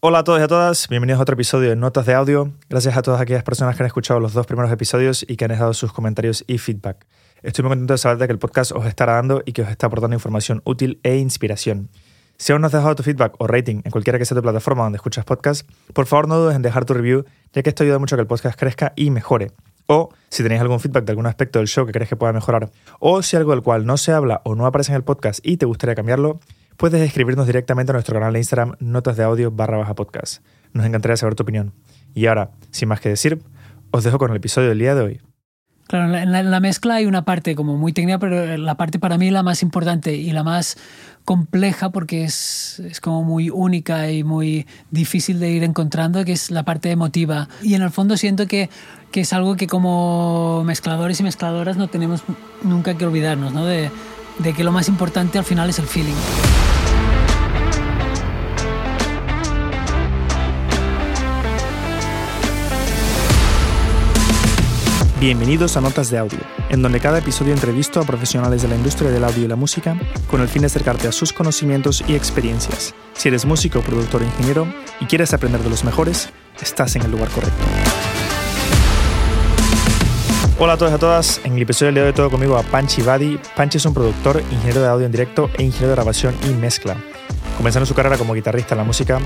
Hola a todos y a todas, bienvenidos a otro episodio de Notas de Audio. Gracias a todas aquellas personas que han escuchado los dos primeros episodios y que han dejado sus comentarios y feedback. Estoy muy contento de saber de que el podcast os está dando y que os está aportando información útil e inspiración. Si aún no has dejado tu feedback o rating en cualquiera que sea tu plataforma donde escuchas podcast, por favor no dudes en dejar tu review, ya que esto ayuda mucho a que el podcast crezca y mejore. O si tenéis algún feedback de algún aspecto del show que crees que pueda mejorar, o si algo del cual no se habla o no aparece en el podcast y te gustaría cambiarlo, puedes escribirnos directamente a nuestro canal de Instagram, notas de audio barra baja podcast. Nos encantaría saber tu opinión. Y ahora, sin más que decir, os dejo con el episodio del día de hoy. Claro, en la, mezcla hay una parte como muy técnica, pero la parte para mí la más importante y la más compleja porque es, es, como muy única y muy difícil de ir encontrando, que es la parte emotiva. Y en el fondo siento que, que es algo que como mezcladores y mezcladoras no tenemos nunca que olvidarnos, ¿no? De, de que lo más importante al final es el feeling. Bienvenidos a Notas de Audio, en donde cada episodio entrevisto a profesionales de la industria del audio y la música con el fin de acercarte a sus conocimientos y experiencias. Si eres músico, productor o ingeniero y quieres aprender de los mejores, estás en el lugar correcto. Hola a todos y a todas, en el episodio del de hoy todo conmigo a Panchi Badi. Panchi es un productor, ingeniero de audio en directo e ingeniero de grabación y mezcla. Comenzando su carrera como guitarrista en la música,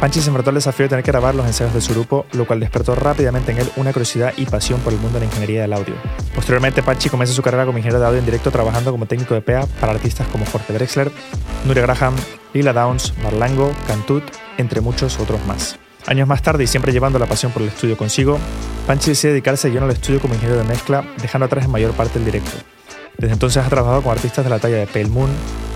Panchi se enfrentó al desafío de tener que grabar los ensayos de su grupo, lo cual despertó rápidamente en él una curiosidad y pasión por el mundo de la ingeniería del audio. Posteriormente, Panchi comienza su carrera como ingeniero de audio en directo trabajando como técnico de PA para artistas como Jorge Drexler, Nuria Graham, Lila Downs, Marlango, Cantut, entre muchos otros más. Años más tarde y siempre llevando la pasión por el estudio consigo, Panchi decide dedicarse lleno al estudio como ingeniero de mezcla, dejando atrás en mayor parte el directo. Desde entonces ha trabajado con artistas de la talla de Pale Moon,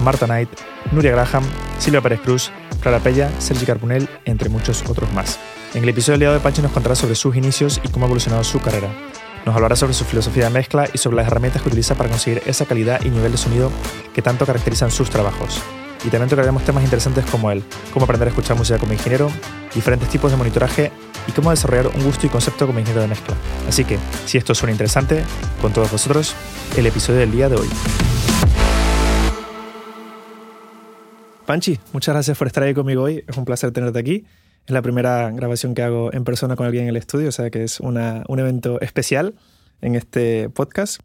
Marta Knight, Nuria Graham, Silvia Pérez Cruz, Clara Pella, Sergi Carbonell, entre muchos otros más. En el episodio día de Panchi nos contará sobre sus inicios y cómo ha evolucionado su carrera. Nos hablará sobre su filosofía de mezcla y sobre las herramientas que utiliza para conseguir esa calidad y nivel de sonido que tanto caracterizan sus trabajos. Y también tocaremos temas interesantes como el cómo aprender a escuchar música como ingeniero, diferentes tipos de monitoraje y cómo desarrollar un gusto y concepto como ingeniero de mezcla. Así que, si esto suena interesante, con todos vosotros, el episodio del día de hoy. Panchi, muchas gracias por estar ahí conmigo hoy. Es un placer tenerte aquí. Es la primera grabación que hago en persona con alguien en el estudio, o sea que es una, un evento especial en este podcast.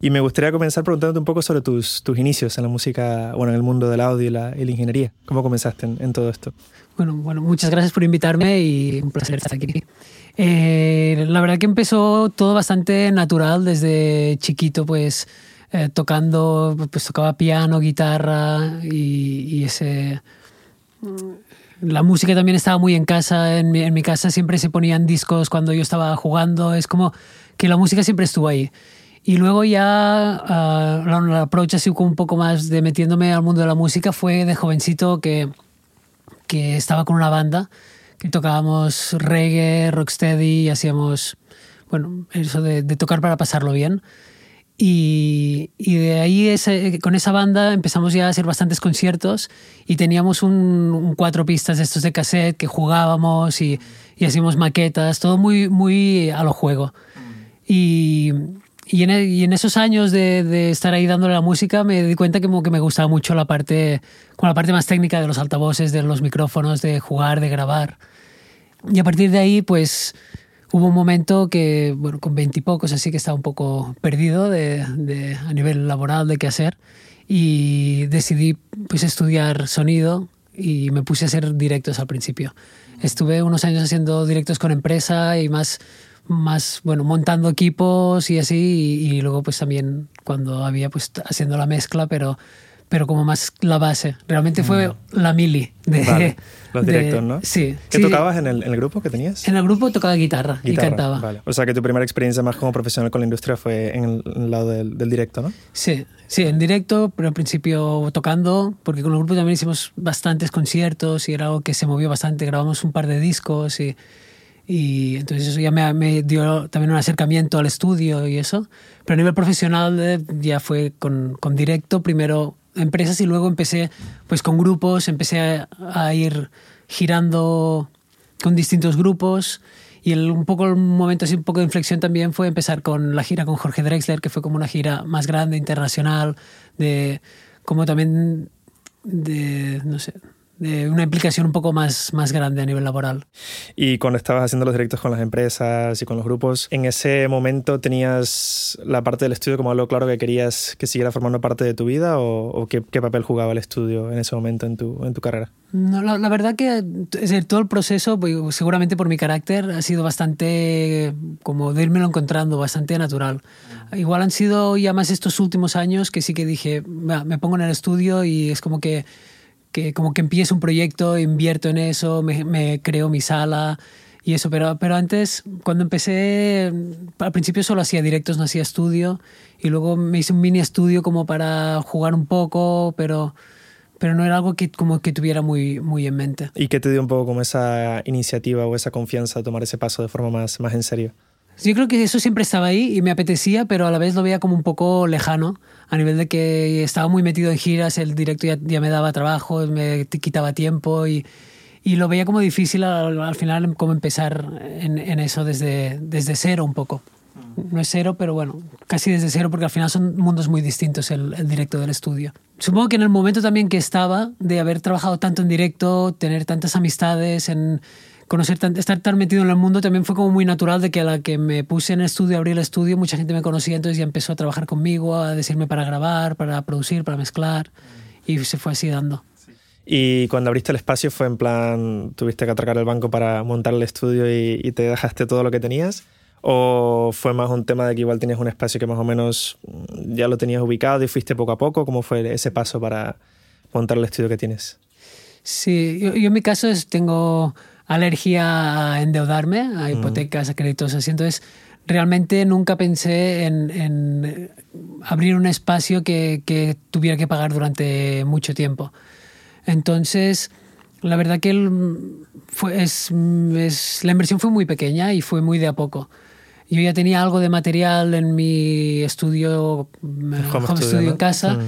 Y me gustaría comenzar preguntándote un poco sobre tus, tus inicios en la música, bueno, en el mundo del audio y la, y la ingeniería. ¿Cómo comenzaste en, en, todo esto? Bueno, bueno, muchas gracias por invitarme y un placer estar aquí. Eh, la verdad que empezó todo bastante natural desde chiquito, pues eh, tocando, pues tocaba piano, guitarra y, y, ese... La música también estaba muy en casa, en mi, en mi casa siempre se ponían discos cuando yo estaba jugando, es como que la música siempre estuvo ahí. Y luego ya uh, la approach así un poco más de metiéndome al mundo de la música fue de jovencito que, que estaba con una banda que tocábamos reggae, rocksteady y hacíamos, bueno, eso de, de tocar para pasarlo bien. Y, y, de ahí ese, con esa banda empezamos ya a hacer bastantes conciertos y teníamos un, un, cuatro pistas de estos de cassette que jugábamos y, y hacíamos maquetas, todo muy, muy a lo juego. Y, y en, y en, esos años de, de, estar ahí dándole la música me di cuenta que, que me gustaba mucho la parte, con la parte más técnica de los altavoces, de los micrófonos, de jugar, de grabar. Y a partir de ahí, pues hubo un momento que, bueno, con veintipocos, así que estaba un poco perdido de, de, a nivel laboral de qué hacer. Y decidí pues, estudiar sonido y me puse a hacer directos al principio. Estuve unos años haciendo directos con empresa y más más, bueno, montando equipos y así, y, y, luego pues también cuando había pues haciendo la mezcla, pero, pero como más la base. Realmente fue mm. la mili de... Vale. Los directos, de, ¿no? Sí. ¿Qué sí. tocabas en el, en el, grupo que tenías? En el grupo tocaba guitarra, guitarra, y cantaba. Vale. O sea que tu primera experiencia más como profesional con la industria fue en el, en el lado del, del, directo, ¿no? Sí, sí, en directo, pero al principio tocando, porque con el grupo también hicimos bastantes conciertos y era algo que se movió bastante. Grabamos un par de discos y y entonces eso ya me, me, dio también un acercamiento al estudio y eso. Pero a nivel profesional eh, ya fue con, con, directo, primero empresas y luego empecé pues con grupos, empecé a, a ir girando con distintos grupos y el, un poco el momento así un poco de inflexión también fue empezar con la gira con Jorge Drexler, que fue como una gira más grande, internacional, de como también de, no sé, una implicación un poco más, más grande a nivel laboral. Y cuando estabas haciendo los directos con las empresas y con los grupos, ¿en ese momento tenías la parte del estudio como algo claro que querías que siguiera formando parte de tu vida o, qué, papel jugaba el estudio en ese momento en tu, en tu carrera? No, la, verdad que es todo el proceso, pues, seguramente por mi carácter, ha sido bastante, como de irme encontrando, bastante natural. Igual han sido ya más estos últimos años que sí que dije, me pongo en el estudio y es como que que como que empiezo un proyecto, invierto en eso, me, creo mi sala y eso, pero, pero antes, cuando empecé, al principio solo hacía directos, no hacía estudio, y luego me hice un mini estudio como para jugar un poco, pero, pero no era algo que como que tuviera muy, muy en mente. ¿Y qué te dio un poco como esa iniciativa o esa confianza de tomar ese paso de forma más, más en serio? Yo creo que eso siempre estaba ahí y me apetecía, pero a la vez lo veía como un poco lejano, a nivel de que estaba muy metido en giras, el directo ya, me daba trabajo, me quitaba tiempo y, y lo veía como difícil al, final como empezar en, en, eso desde, desde cero un poco. No es cero, pero bueno, casi desde cero porque al final son mundos muy distintos el, el directo del estudio. Supongo que en el momento también que estaba de haber trabajado tanto en directo, tener tantas amistades en conocer, estar tan metido en el mundo también fue como muy natural de que a la que me puse en el estudio, abrí el estudio, mucha gente me conocía, entonces ya empezó a trabajar conmigo, a decirme para grabar, para producir, para mezclar, y se fue así dando. Y cuando abriste el espacio fue en plan, tuviste que atracar el banco para montar el estudio y, te dejaste todo lo que tenías. ¿O fue más un tema de que igual tenías un espacio que más o menos ya lo tenías ubicado y fuiste poco a poco? ¿Cómo fue ese paso para montar el estudio que tienes? Sí, yo, yo en mi caso es, tengo alergia a endeudarme, a hipotecas, a créditos así. Entonces, realmente nunca pensé en, abrir un espacio que, tuviera que pagar durante mucho tiempo. Entonces, la verdad que fue, es, la inversión fue muy pequeña y fue muy de a poco. Yo ya tenía algo de material en mi estudio, home, studio, en casa.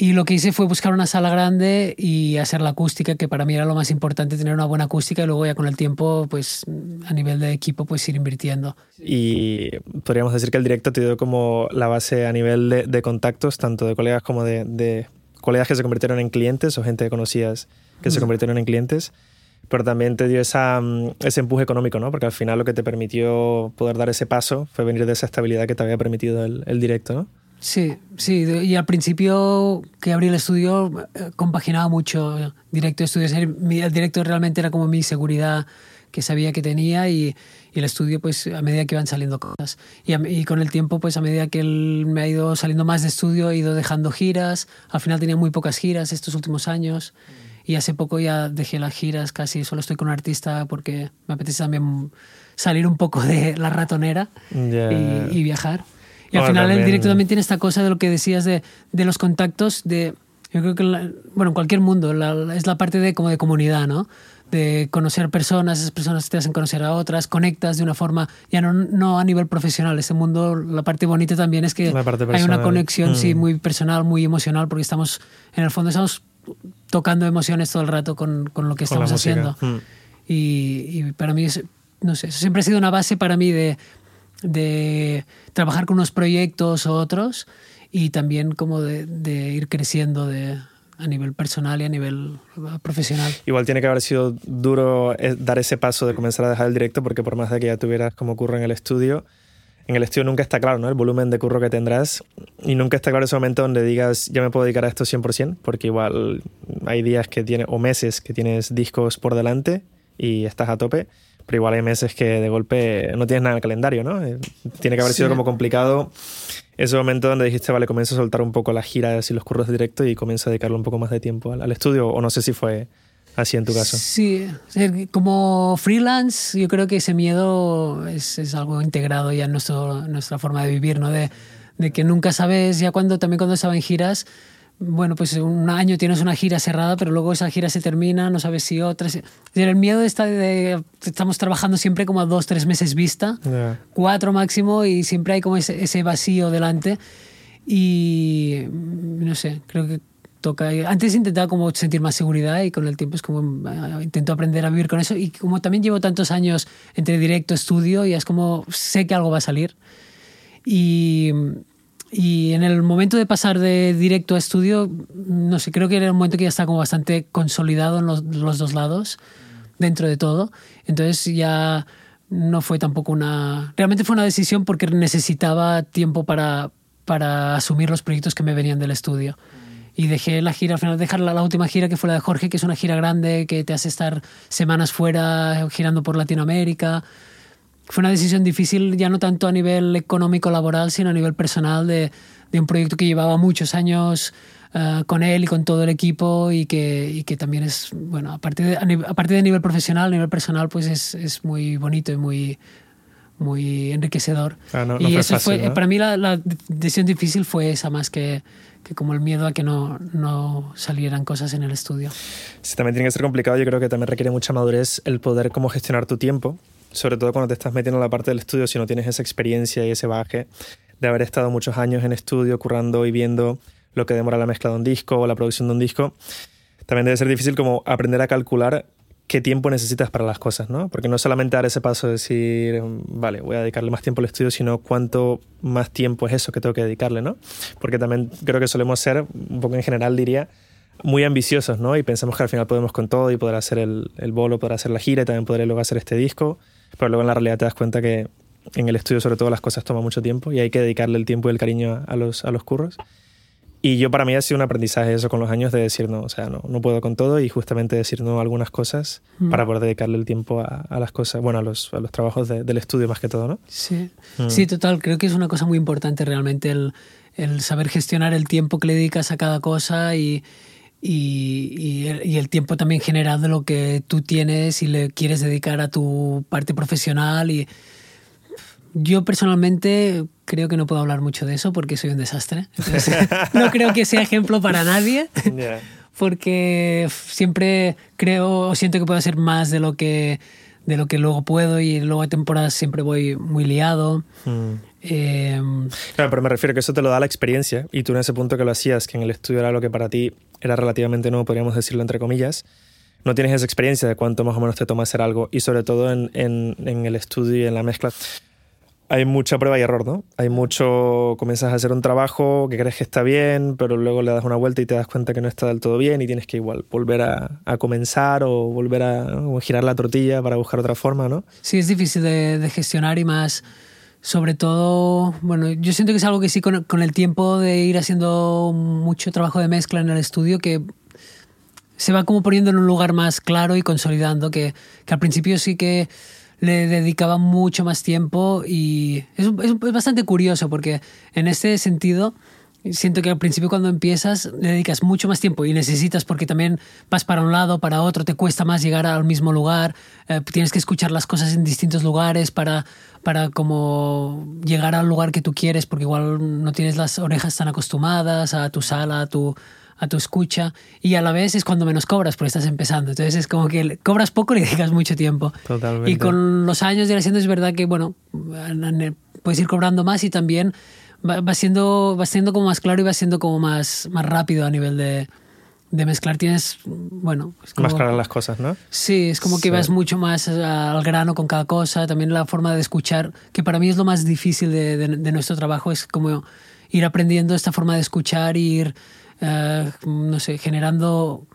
Y lo que hice fue buscar una sala grande y hacer la acústica, que para mí era lo más importante, tener una buena acústica y luego ya con el tiempo, pues a nivel de equipo, pues ir invirtiendo. Y podríamos decir que el directo te dio como la base a nivel de, contactos, tanto de colegas como de, de, colegas que se convirtieron en clientes o gente que conocías que se mm. convirtieron en clientes, pero también te dio esa, mm, ese empuje económico, ¿no? Porque al final lo que te permitió poder dar ese paso fue venir de esa estabilidad que te había permitido el, el directo, ¿no? Sí, sí, y al principio que abrí el estudio eh, compaginaba mucho directo estudio. El directo realmente era como mi seguridad que sabía que tenía y, y el estudio pues a medida que iban saliendo cosas. Y, y, con el tiempo pues a medida que él me ha ido saliendo más de estudio he ido dejando giras. Al final tenía muy pocas giras estos últimos años y hace poco ya dejé las giras casi, solo estoy con un artista porque me apetece también salir un poco de la ratonera y, y viajar. Y al final el directo también tiene esta cosa de lo que decías de, de los contactos, de, yo creo que, bueno, en cualquier mundo, es la parte de, como de comunidad, ¿no? De conocer personas, esas personas te hacen conocer a otras, conectas de una forma, ya no, no a nivel profesional, este mundo, la parte bonita también es que hay una conexión, sí, mm. muy personal, muy emocional, porque estamos, en el fondo estamos tocando emociones todo el rato con, con lo que estamos haciendo. Mm. Y, y, para mí, no sé, eso siempre ha sido una base para mí de de trabajar con unos proyectos u otros y también como de, de ir creciendo de, a nivel personal y a nivel profesional. Igual tiene que haber sido duro eh, dar ese paso de comenzar a dejar el directo porque por más de que ya tuvieras como curro en el estudio, en el estudio nunca está claro ¿no? el volumen de curro que tendrás y nunca está claro ese momento donde digas ya me puedo dedicar a esto 100% porque igual hay días que tienes o meses que tienes discos por delante y estás a tope pero igual hay meses que de golpe no tienes nada en el calendario, ¿no? Eh, tiene que haber sido como complicado ese momento donde dijiste, vale, comienzo a soltar un poco las giras y los curros de directo y comienzo a dedicarle un poco más de tiempo al, estudio, o no sé si fue así en tu caso. Sí, como freelance yo creo que ese miedo es, es algo integrado ya en nuestro, nuestra forma de vivir, ¿no? De, de que nunca sabes, ya cuando también cuando estaba en giras, bueno, pues un año tienes una gira cerrada, pero luego esa gira se termina, no sabes si otra. El miedo está de. Estamos trabajando siempre como a dos, tres meses vista, cuatro máximo, y siempre hay como ese, ese, vacío delante. Y no sé, creo que toca. Antes intentaba como sentir más seguridad y con el tiempo es como. Eh, intento aprender a vivir con eso. Y como también llevo tantos años entre directo, estudio, y es como sé que algo va a salir. Y y en el momento de pasar de directo a estudio, no sé, creo que era un momento que ya está como bastante consolidado en los, los dos lados, dentro de todo. Entonces ya no fue tampoco una... Realmente fue una decisión porque necesitaba tiempo para, para asumir los proyectos que me venían del estudio. Y dejé la gira, al final dejar la, la, última gira que fue la de Jorge, que es una gira grande, que te hace estar semanas fuera, girando por Latinoamérica fue una decisión difícil ya no tanto a nivel económico laboral, sino a nivel personal de, de un proyecto que llevaba muchos años uh, con él y con todo el equipo y que, y que también es, bueno, aparte de, aparte de nivel profesional, a nivel personal, pues es, es muy bonito y muy, muy enriquecedor. Ah, no, y no eso fácil, fue, ¿no? para mí la, la, decisión difícil fue esa más que, que como el miedo a que no, no salieran cosas en el estudio. Sí, también tiene que ser complicado, yo creo que también requiere mucha madurez el poder cómo gestionar tu tiempo, sobre todo cuando te estás metiendo en la parte del estudio, si no tienes esa experiencia y ese bagaje de haber estado muchos años en estudio, currando y viendo lo que demora la mezcla de un disco o la producción de un disco, también debe ser difícil como aprender a calcular qué tiempo necesitas para las cosas, ¿no? Porque no solamente dar ese paso de decir, vale, voy a dedicarle más tiempo al estudio, sino cuánto más tiempo es eso que tengo que dedicarle, ¿no? Porque también creo que solemos ser, un poco en general diría, muy ambiciosos, ¿no? Y pensamos que al final podemos con todo y poder hacer el, el bolo, poder hacer la gira y también poder luego hacer este disco, pero luego en la realidad te das cuenta que en el estudio sobre todo las cosas toman mucho tiempo y hay que dedicarle el tiempo y el cariño a los, a los curros. Y yo para mí ha sido un aprendizaje eso con los años de decir no, o sea, no, no puedo con todo y justamente decir no a algunas cosas mm. para poder dedicarle el tiempo a, a, las cosas, bueno, a los, a los trabajos de, del estudio más que todo, ¿no? Sí. Mm. sí, total, creo que es una cosa muy importante realmente el, el saber gestionar el tiempo que le dedicas a cada cosa y, y, y, el, y, el, tiempo también general de lo que tú tienes y le quieres dedicar a tu parte profesional y yo personalmente creo que no puedo hablar mucho de eso porque soy un desastre. Entonces, no creo que sea ejemplo para nadie. Yeah. Porque siempre creo o siento que puedo hacer más de lo que de lo que luego puedo y luego a temporadas siempre voy muy liado. Mm. Eh, claro, pero me refiero que eso te lo da la experiencia y tú en ese punto que lo hacías, que en el estudio era lo que para ti era relativamente nuevo, podríamos decirlo entre comillas, no tienes esa experiencia de cuánto más o menos te toma hacer algo y sobre todo en, en, en el estudio y en la mezcla hay mucha prueba y error, ¿no? Hay mucho, comienzas a hacer un trabajo que crees que está bien, pero luego le das una vuelta y te das cuenta que no está del todo bien y tienes que igual volver a, a comenzar o volver a o girar la tortilla para buscar otra forma, ¿no? Sí, es difícil de, de, gestionar y más, sobre todo, bueno, yo siento que es algo que sí con, el tiempo de ir haciendo mucho trabajo de mezcla en el estudio que se va como poniendo en un lugar más claro y consolidando, que, que al principio sí que le dedicaba mucho más tiempo y es, es, es, bastante curioso porque en este sentido siento que al principio cuando empiezas le dedicas mucho más tiempo y necesitas porque también vas para un lado, para otro, te cuesta más llegar al mismo lugar, eh, tienes que escuchar las cosas en distintos lugares para, para como llegar al lugar que tú quieres porque igual no tienes las orejas tan acostumbradas a tu sala, a tu, a tu escucha y a la vez es cuando menos cobras porque estás empezando. Entonces es como que cobras poco y le dedicas mucho tiempo. Totalmente. Y con los años de ir haciendo es verdad que, bueno, puedes ir cobrando más y también va, va, siendo, va siendo como más claro y va siendo como más, más rápido a nivel de, de mezclar. Tienes, bueno... Es como, más claras las cosas, ¿no? Sí, es como que sí. vas mucho más al grano con cada cosa. También la forma de escuchar, que para mí es lo más difícil de, de, de nuestro trabajo, es como ir aprendiendo esta forma de escuchar ir Uh, no sé, generando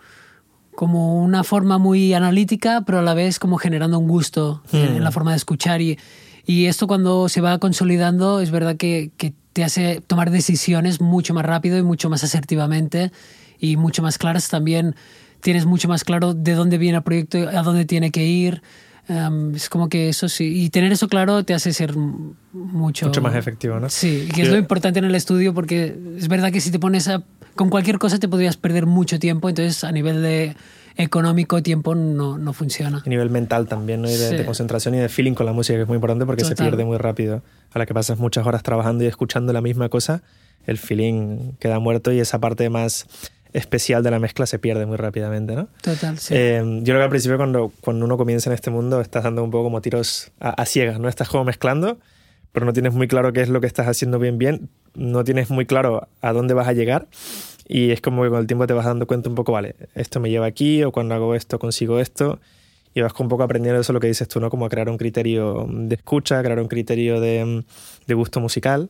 como una forma muy analítica, pero a la vez como generando un gusto mm. en, en, la forma de escuchar. Y, y, esto cuando se va consolidando es verdad que, que, te hace tomar decisiones mucho más rápido y mucho más asertivamente y mucho más claras. También tienes mucho más claro de dónde viene el proyecto, a dónde tiene que ir. Um, es como que eso sí, y tener eso claro te hace ser mucho, mucho más efectivo, ¿no? Sí, que es lo importante en el estudio porque es verdad que si te pones a con cualquier cosa te podrías perder mucho tiempo, entonces a nivel de económico tiempo no, no funciona. A nivel mental también, ¿no? Y de, sí. de, concentración y de feeling con la música, que es muy importante porque Total. se pierde muy rápido. A la que pasas muchas horas trabajando y escuchando la misma cosa, el feeling queda muerto y esa parte más especial de la mezcla se pierde muy rápidamente, ¿no? Total, sí. Eh, yo creo que al principio cuando, cuando uno comienza en este mundo estás dando un poco como tiros a, a ciegas, ¿no? Estás como mezclando, pero no tienes muy claro qué es lo que estás haciendo bien bien, no tienes muy claro a dónde vas a llegar y es como que con el tiempo te vas dando cuenta un poco, vale, esto me lleva aquí o cuando hago esto consigo esto y vas un poco aprendiendo eso lo que dices tú, ¿no? Como a crear un criterio de escucha, crear un criterio de, de gusto musical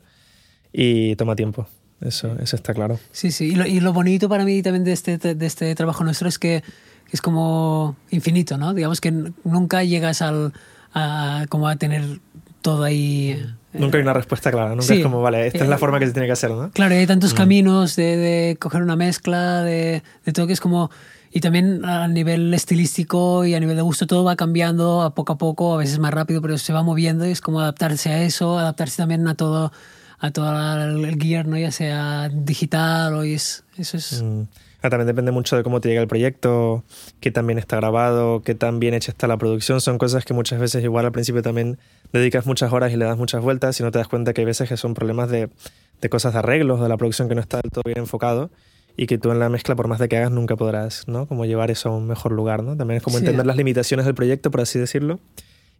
y toma tiempo. Eso, eso está claro. Sí, sí. Y lo, y lo bonito para mí también de este, de este trabajo nuestro es que es como infinito, ¿no? Digamos que nunca llegas al, a, como a tener todo ahí. Nunca hay una respuesta clara, nunca es como, vale, esta es la eh, forma que se tiene que hacer, ¿no? Claro, hay tantos mm. caminos de, de, coger una mezcla, de, de todo que es como y también a nivel estilístico y a nivel de gusto todo va cambiando a poco a poco, a veces más rápido, pero se va moviendo y es como adaptarse a eso, adaptarse también a todo a todo el gear, ¿no? ya sea digital o es, eso es... Mm. Ah, también depende mucho de cómo te llega el proyecto, qué tan bien está grabado, qué tan bien hecha está la producción. Son cosas que muchas veces igual al principio también dedicas muchas horas y le das muchas vueltas y no te das cuenta que hay veces que son problemas de, de cosas de arreglos, de la producción que no está del todo bien enfocado y que tú en la mezcla, por más de que hagas, nunca podrás, ¿no? Como llevar eso a un mejor lugar, ¿no? También es como entender las limitaciones del proyecto, por así decirlo,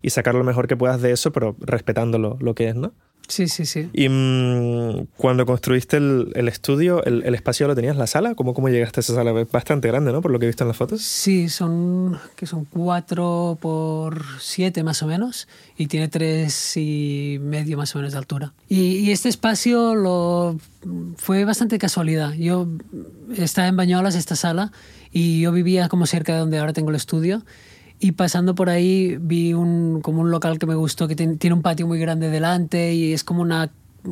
y sacar lo mejor que puedas de eso, pero respetándolo lo que es, ¿no? Sí, sí, sí. Y mm, cuando construiste el, el estudio, el, el, espacio lo tenías, la sala? ¿Cómo, ¿Cómo llegaste a esa sala? Es bastante grande, ¿no? Por lo que he visto en las fotos. Sí, son, que son cuatro por siete más o menos y tiene tres y medio más o menos de altura. Y, y este espacio lo, fue bastante casualidad. Yo estaba en Bañolas, esta sala, y yo vivía como cerca de donde ahora tengo el estudio y pasando por ahí vi un, como un local que me gustó, que tiene un patio muy grande delante y es como una...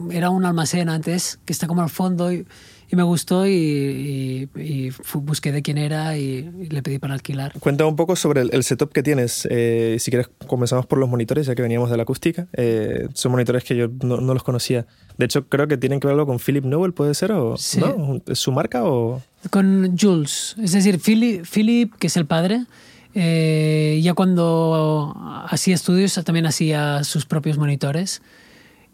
Era un almacén antes, que está como al fondo y, y me gustó y, y, busqué de quién era y, le pedí para alquilar. Cuenta un poco sobre el, setup que tienes. Eh, si quieres, comenzamos por los monitores, ya que veníamos de la acústica. Eh, son monitores que yo no, no, los conocía. De hecho, creo que tienen que ver algo con Philip Newell, ¿puede ser? O, sí. ¿no? ¿Es su marca o...? Con Jules. Es decir, Philip, Philip que es el padre, eh, ya cuando hacía estudios también hacía sus propios monitores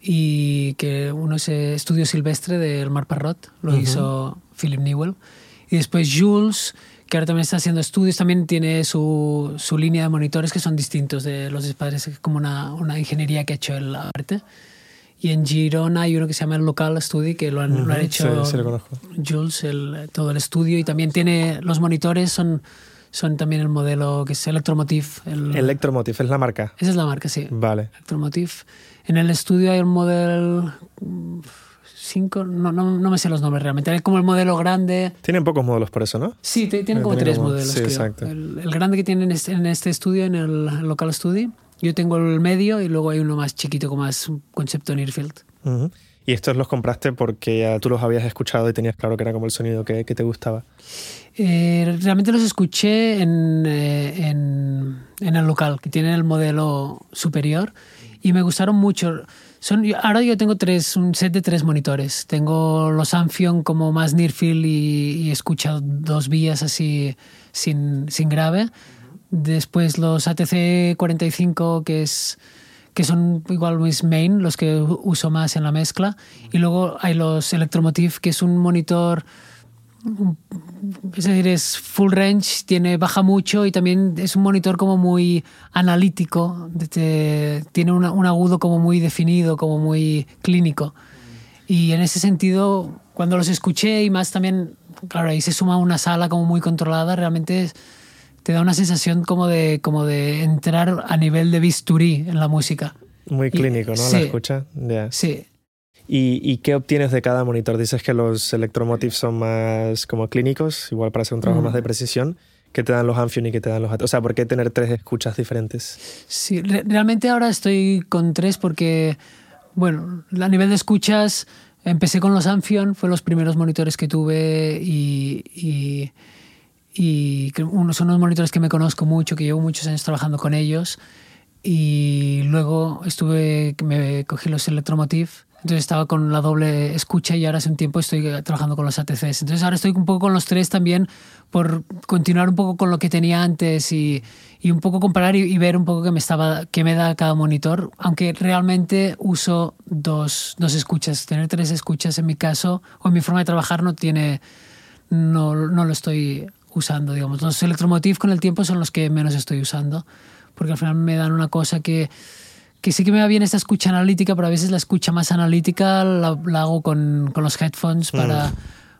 y que uno es Estudio Silvestre del Mar Parrot, lo uh -huh. hizo Philip Newell. Y después Jules, que ahora también está haciendo estudios, también tiene su, su línea de monitores que son distintos de los padres, como una, una ingeniería que ha hecho el arte. Y en Girona hay uno que se llama el Local Study, que lo han, uh -huh. lo han hecho sí, sí, lo Jules, el, todo el estudio. Y también tiene los monitores, son son también el modelo que es Electromotive. El, Electromotive, ¿es la marca? Esa es la marca, sí. Vale. Electromotive. En el estudio hay un modelo 5, no, no, no, me sé los nombres realmente. Hay como el modelo grande. Tienen pocos módulos por eso, ¿no? Sí, tienen como tres como... modelos. Sí, exacto. El, el, grande que tienen en este estudio, en el local studio. Yo tengo el medio y luego hay uno más chiquito, como más concepto Nearfield. Uh -huh. ¿Y estos los compraste porque ya tú los habías escuchado y tenías claro que era como el sonido que, que te gustaba? Eh, realmente los escuché en, eh, en, en, el local, que tienen el modelo superior, y me gustaron mucho. Son, ahora yo tengo tres, un set de tres monitores. Tengo los Amphion como más near field y, y escucha dos vías así sin, sin grave. Después los ATC 45, que es que son igual mis main, los que uso más en la mezcla. Y luego hay los Electromotive, que es un monitor, es decir, es full range, tiene, baja mucho y también es un monitor como muy analítico, tiene una, un agudo como muy definido, como muy clínico. Y en ese sentido, cuando los escuché y más también, claro, ahí se suma una sala como muy controlada, realmente... Es, te da una sensación como de, como de entrar a nivel de bisturí en la música. Muy clínico, ¿no? Sí, la escucha. Yeah. Sí. ¿Y, ¿Y, qué obtienes de cada monitor? Dices que los Electromotive son más como clínicos, igual para hacer un trabajo mm. más de precisión. ¿Qué te dan los Amphion y qué te dan los O sea, ¿por qué tener tres escuchas diferentes? Sí, re realmente ahora estoy con tres porque, bueno, a nivel de escuchas empecé con los Amphion, fueron los primeros monitores que tuve y, y y son unos monitores que me conozco mucho, que llevo muchos años trabajando con ellos. Y luego estuve, me cogí los Electromotive, entonces estaba con la doble escucha y ahora hace un tiempo estoy trabajando con los ATCs. Entonces ahora estoy un poco con los tres también por continuar un poco con lo que tenía antes y, y un poco comparar y, y, ver un poco qué me, estaba, qué me da cada monitor, aunque realmente uso dos, dos escuchas. Tener tres escuchas en mi caso o en mi forma de trabajar no tiene, no, no lo estoy usando, digamos. Los Electromotive con el tiempo son los que menos estoy usando, porque al final me dan una cosa que, que sí que me va bien esta escucha analítica, pero a veces la escucha más analítica la, la hago con, con, los headphones para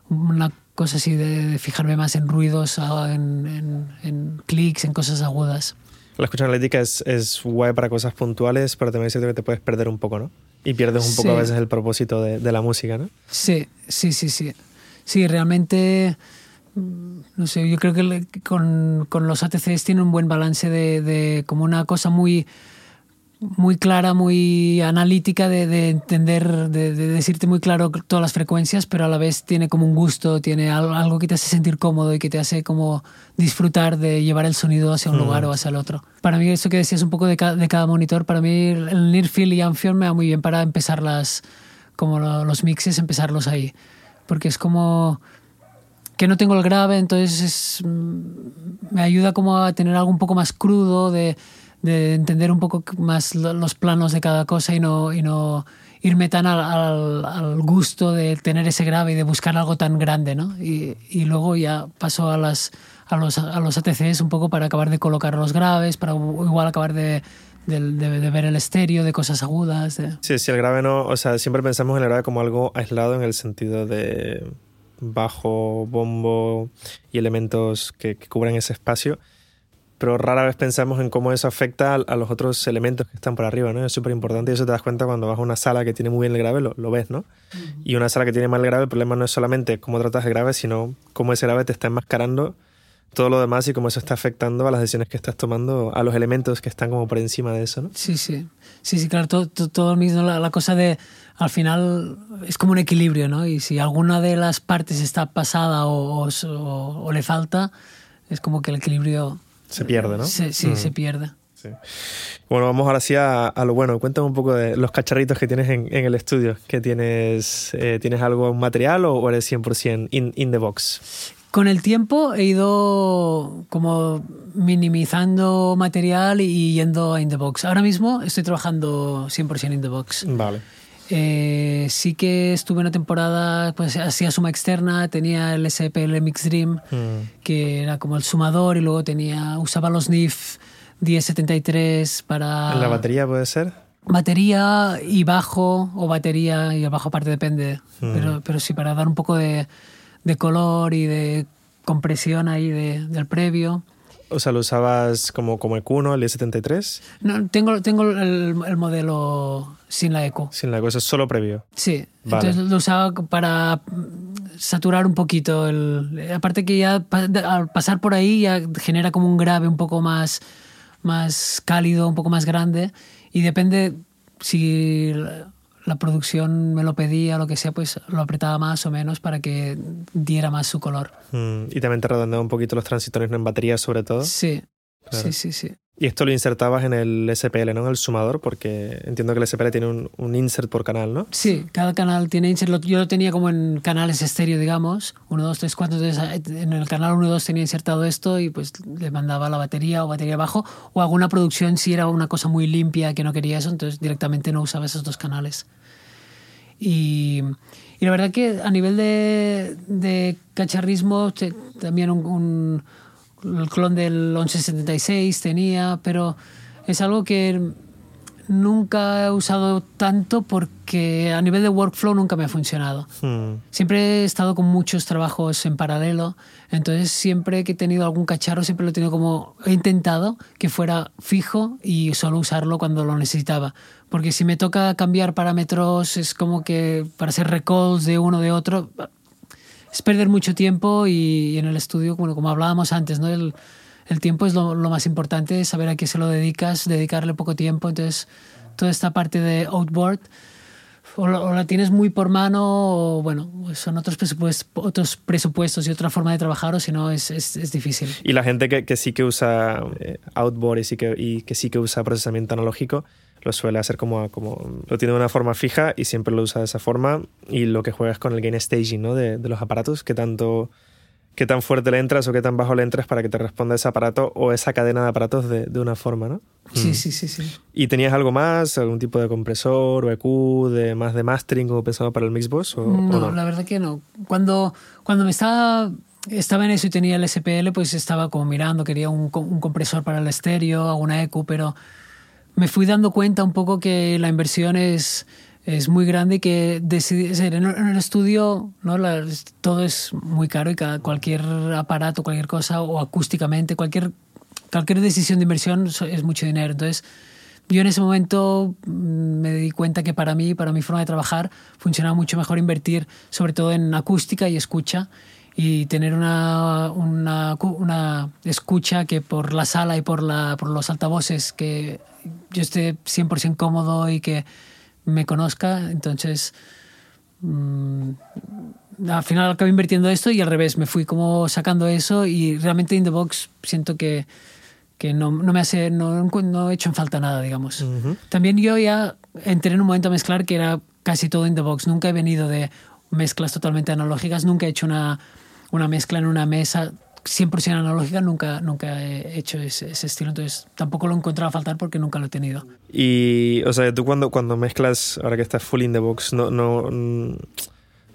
mm. una cosa así de, de, fijarme más en ruidos, en, en, en clics, en cosas agudas. La escucha analítica es, es guay para cosas puntuales, pero también es cierto que te puedes perder un poco, ¿no? Y pierdes un poco Sí. a veces el propósito de, de la música, ¿no? Sí, sí, sí, sí. Sí, realmente, no sé, yo creo que le- con, con los ATCs tiene un buen balance de, de como una cosa muy, muy clara, muy analítica de, de entender, de, de decirte muy claro todas las frecuencias, pero a la vez tiene como un gusto, tiene al- algo que te hace sentir cómodo y que te hace como disfrutar de llevar el sonido hacia un lugar o hacia el otro. Para mí, eso que decías un poco de, ca- de cada monitor, para mí el Near Field y Amphion me va muy bien para empezar las, como lo- los mixes, empezarlos ahí. Porque es como que no tengo el grave, entonces es, mm, me ayuda como a tener algo un poco más crudo, de, de entender un poco más lo- los planos de cada cosa y no, y no irme tan al, al- al gusto de tener ese grave y de buscar algo tan grande, ¿no? Y, luego ya paso a, las, a, los, a los ATCs un poco para acabar de colocar los graves, para igual acabar de, ver el estéreo, de cosas agudas. Sí, sí, el grave no. O sea, siempre pensamos en el grave como algo aislado en el sentido de bajo, bombo y elementos que, que cubren ese espacio. Pero rara vez pensamos en cómo eso afecta a, a los otros elementos que están por arriba, ¿no? Es súper importante y eso te das cuenta cuando vas a una sala que tiene muy bien el grave, lo, lo ves, ¿no? Y una sala que tiene mal grave, el problema no es solamente cómo tratas el grave, sino cómo ese grave te está enmascarando todo lo demás y cómo eso está afectando a las decisiones que estás tomando, a los elementos que están como por encima de eso, ¿no? Sí, sí. Sí, sí, claro, todo, todo, mismo, la, la cosa de, al final, es como un equilibrio, ¿no? Y si alguna de las partes está pasada o, o, o- o le falta, es como que el equilibrio... Se pierde, ¿no? Se- sí, Mm. se pierde. Sí. Bueno, vamos ahora sí a, a lo bueno. Cuéntame un poco de los cacharritos que tienes en, en el estudio. ¿Qué tienes? eh, ¿Tienes algo en material o, o eres 100% in, in the box? Con el tiempo he ido como minimizando material y yendo a In The Box. Ahora mismo estoy trabajando 100% In The Box. Vale. Eh, sí que estuve una temporada, pues hacía suma externa, tenía el SPL Mix Dream, Mm. que era como el sumador, y luego tenía, usaba los NIF 1073 para ¿En la batería puede ser? batería y bajo, o batería y el bajo aparte depende, Mm. pero, pero sí para dar un poco de, de color y de compresión ahí de- del previo. O sea, lo usabas como, como EQ1, el E73, No, tengo, tengo el, el modelo sin la eco. sin la cosa, solo previo. Sí, Vale. entonces lo usaba para saturar un poquito el... Aparte que ya al pasar por ahí ya genera como un grave un poco más, más cálido, un poco más grande y depende si la, producción me lo pedía lo que sea, pues lo apretaba más o menos para que diera más su color. Mm, Y también te redondeaba un poquito los transitores. En batería sobre todo. Sí, Claro. sí, sí, sí. Y esto lo insertabas en el SPL, ¿no? En el sumador, porque entiendo que el SPL tiene un, un insert por canal, ¿no? Sí, cada canal tiene insert. Yo lo tenía como en canales estéreo, digamos. 1, 2, 3, 4. Entonces, en el canal 1, 2 tenía insertado esto y pues le mandaba la batería o batería abajo. O alguna producción si era una cosa muy limpia que no quería eso, entonces directamente no usaba esos dos canales. Y, y la verdad que a nivel de, de cacharrismo, te- también un, un- el clon del 1176 tenía, pero es algo que nunca he usado tanto porque a nivel de workflow nunca me ha funcionado. Mm. Siempre he estado con muchos trabajos en paralelo, entonces siempre que he tenido algún cacharro, siempre lo he tenido como, he intentado que fuera fijo y solo usarlo cuando lo necesitaba. Porque si me toca cambiar parámetros, es como que para hacer recalls de uno de otro, es perder mucho tiempo y, y en el estudio, bueno, como hablábamos antes, ¿no? El, el tiempo es lo, lo más importante, saber a qué se lo dedicas, dedicarle poco tiempo. Entonces, toda esta parte de outboard, o, la- o la tienes muy por mano, o bueno, son otros presupuestos, otros presupuestos y otra forma de trabajar, o si no, es, es, es difícil. Y la gente que, que sí que usa eh, outboard y, sí que, y que sí que usa procesamiento analógico, lo suele hacer como, como lo tiene de una forma fija y siempre lo usa de esa forma y lo que juegas con el gain staging ¿no? de, de los aparatos, que tanto qué tan fuerte le entras o qué tan bajo le entras para que te responda ese aparato o esa cadena de aparatos de, de una forma, ¿no? Sí, sí, sí, sí. ¿Y tenías algo más? ¿Algún tipo de compresor o EQ, de más de mastering como pensado para el Mixbox? O, o No, no? la verdad que no. Cuando, cuando me estaba, estaba en eso y tenía el SPL, pues estaba como mirando, quería un, un compresor para el estéreo, alguna EQ, pero me fui dando cuenta un poco que la inversión es, es muy grande y que decidí, en, el estudio ¿no? La- todo es muy caro y cada, cualquier aparato, cualquier cosa, o acústicamente, cualquier, cualquier decisión de inversión es mucho dinero. Entonces yo en ese momento mm, me di cuenta que para mí, para mi forma de trabajar, funcionaba mucho mejor invertir sobre todo en acústica y escucha y tener una, una, una escucha que por la sala y por, la, por los altavoces que yo esté 100% cómodo y que me conozca. Entonces, mmm, al final acabé invirtiendo esto y al revés, me fui como sacando eso y realmente In The Box siento que que no, no, me hace, no, no he hecho en falta nada, digamos. También yo ya entré en un momento a mezclar que era casi todo in the box. Nunca he venido de mezclas totalmente analógicas, nunca he hecho una, una mezcla en una mesa 100% analógica, nunca, nunca he hecho ese, ese, estilo, entonces tampoco lo he encontrado a faltar porque nunca lo he tenido. Y, o sea, tú cuando, cuando mezclas, ahora que estás full in the box, no... no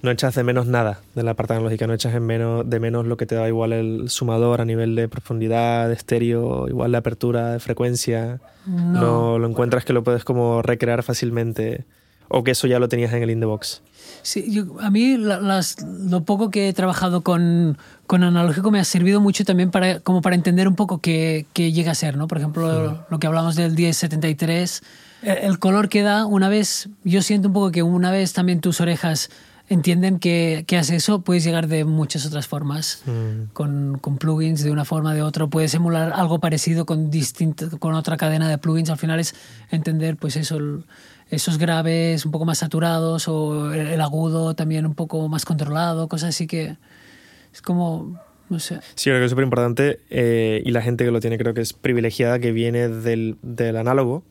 no echas de menos nada de la parte analógica, no echas en menos, de menos lo que te da igual el sumador a nivel de profundidad, de estéreo, igual de apertura, de frecuencia. No. lo encuentras que lo puedes como recrear fácilmente o que eso ya lo tenías en el in the box. Sí, yo, a mí las, lo poco que he trabajado con, con, analógico me ha servido mucho también para, como para entender un poco qué, qué llega a ser, ¿no? Por ejemplo, lo que hablamos del 1073, el color que da una vez, yo siento un poco que una vez también tus orejas entienden que, que hace eso, puedes llegar de muchas otras formas, mm. con, con, plugins de una forma, de otra. Puedes emular algo parecido con, distinto, con otra cadena de plugins. Al final es entender, pues eso, esos graves un poco más saturados o el, agudo también un poco más controlado, cosas así que es como... No sé. Sí, creo que es súper importante eh, y la gente que lo tiene creo que es privilegiada que viene del, del análogo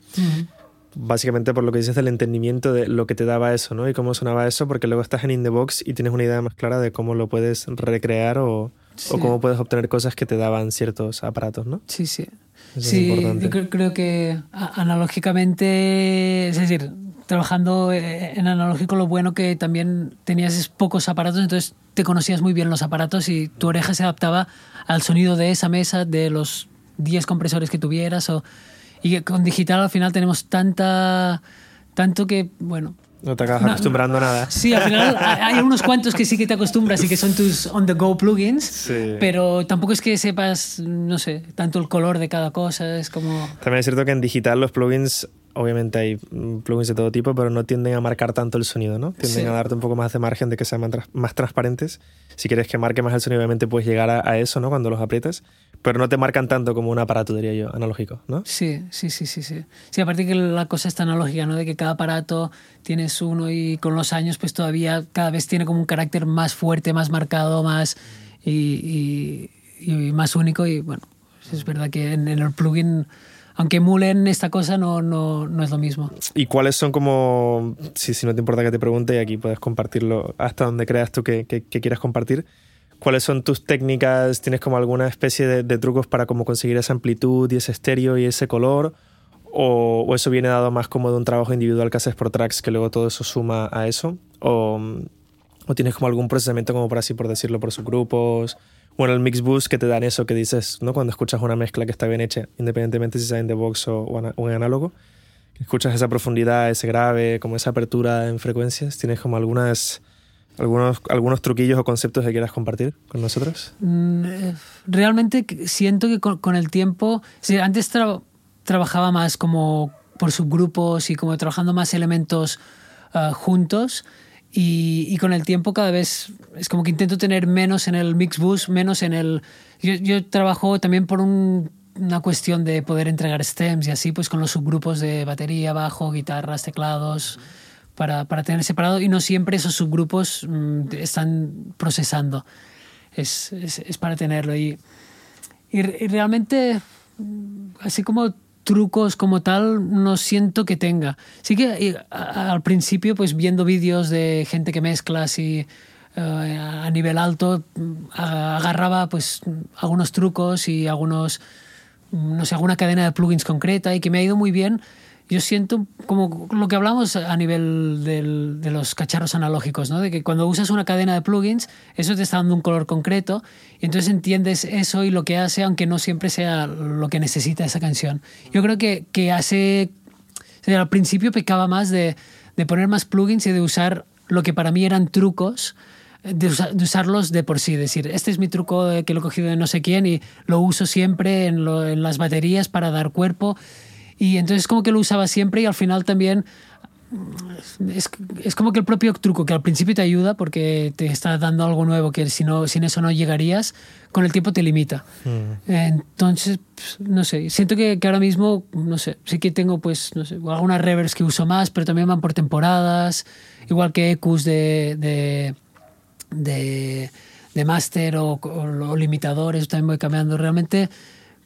básicamente por lo que dices del entendimiento de lo que te daba eso, ¿no? Y cómo sonaba eso, porque luego estás en In The Box y tienes una idea más clara de cómo lo puedes recrear o, o cómo puedes obtener cosas que te daban ciertos aparatos, ¿no? Sí, sí. Sí, yo creo que analógicamente, es decir, trabajando eh, en analógico lo bueno que también tenías pocos aparatos, entonces te conocías muy bien los aparatos y tu oreja se adaptaba al sonido de esa mesa, de los 10 compresores que tuvieras o y con digital al final tenemos tanta, tanto que, bueno, no te acabas acostumbrando a nada. Sí, al final hay unos cuantos que sí que te acostumbras y que son tus on-the-go plugins, sí. pero tampoco es que sepas, no sé, tanto el color de cada cosa, es como... También es cierto que en digital los plugins, obviamente hay plugins de todo tipo, pero no tienden a marcar tanto el sonido, ¿no? Tienden a darte un poco más de margen de que sean más transparentes. Si quieres que marque más el sonido, obviamente puedes llegar a, a eso, ¿no? Cuando los aprietas pero no te marcan tanto como un aparato, diría yo, analógico, ¿no? Sí, sí, sí, sí. Sí, sí aparte que la cosa está analógica, ¿no? De que cada aparato tienes uno y con los años pues todavía cada vez tiene como un carácter más fuerte, más marcado, más y, y, más único y bueno, es verdad que en, el plugin aunque emulen esta cosa, no, no, no, es lo mismo. ¿Y cuáles son como, si, si no te importa que te pregunte, y aquí puedes compartirlo hasta donde creas tú que, que, que quieras compartir, ¿Cuáles son tus técnicas? ¿Tienes como alguna especie de, trucos para cómo conseguir esa amplitud y ese estéreo y ese color? O, eso viene dado más como de un trabajo individual que haces por tracks que luego todo eso suma a eso? ¿O, o tienes como algún procesamiento como por así por decirlo por subgrupos? Bueno, el mix boost que te dan eso que dices, ¿no? Cuando escuchas una mezcla que está bien hecha, independientemente si sea en the box o, o en análogo, escuchas esa profundidad, ese grave, como esa apertura en frecuencias, tienes como algunas ¿Algunos, ¿Algunos truquillos o conceptos que quieras compartir con nosotros? Mm, eh, realmente siento que con, el tiempo, antes trabajaba más como por subgrupos y como trabajando más elementos ah, juntos y, y, con el tiempo cada vez es como que intento tener menos en el mix bus, menos en el... Yo, yo trabajo también por un, una cuestión de poder entregar stems y así, pues con los subgrupos de batería, bajo, guitarras, teclados para, para tener separado y no siempre esos subgrupos mm, están procesando. Es, es, es, para tenerlo. Y, y, realmente, mm, así como trucos como tal, no siento que tenga. Sí que al principio, pues viendo vídeos de gente que mezcla así eh, a nivel alto, mm, agarraba pues algunos trucos y algunos, no sé, alguna cadena de plugins concreta y que me ha ido muy bien yo siento como lo que hablamos a nivel de los cacharros analógicos, ¿no? de que cuando usas una cadena de plugins, eso te está dando un color concreto, y entonces entiendes eso y lo que hace, aunque no siempre sea lo que necesita esa canción. Yo creo que, que hace... al principio pecaba más de, de, poner más plugins y de usar lo que para mí eran trucos, de, usarlos de por sí, decir, este es mi truco que lo he cogido de no sé quién y lo uso siempre en las baterías para dar cuerpo Y entonces como que lo usaba siempre y al final también es, es, como que el propio truco que al principio te ayuda porque te está dando algo nuevo que si no, sin eso no llegarías, con el tiempo te limita. Mm. Entonces, pues, no sé, siento que, que, ahora mismo, no sé, sí que tengo pues, no sé, algunas reverbs que uso más, pero también van por temporadas, igual que EQs de, de, de, de máster o, o, o limitadores, también voy cambiando. Realmente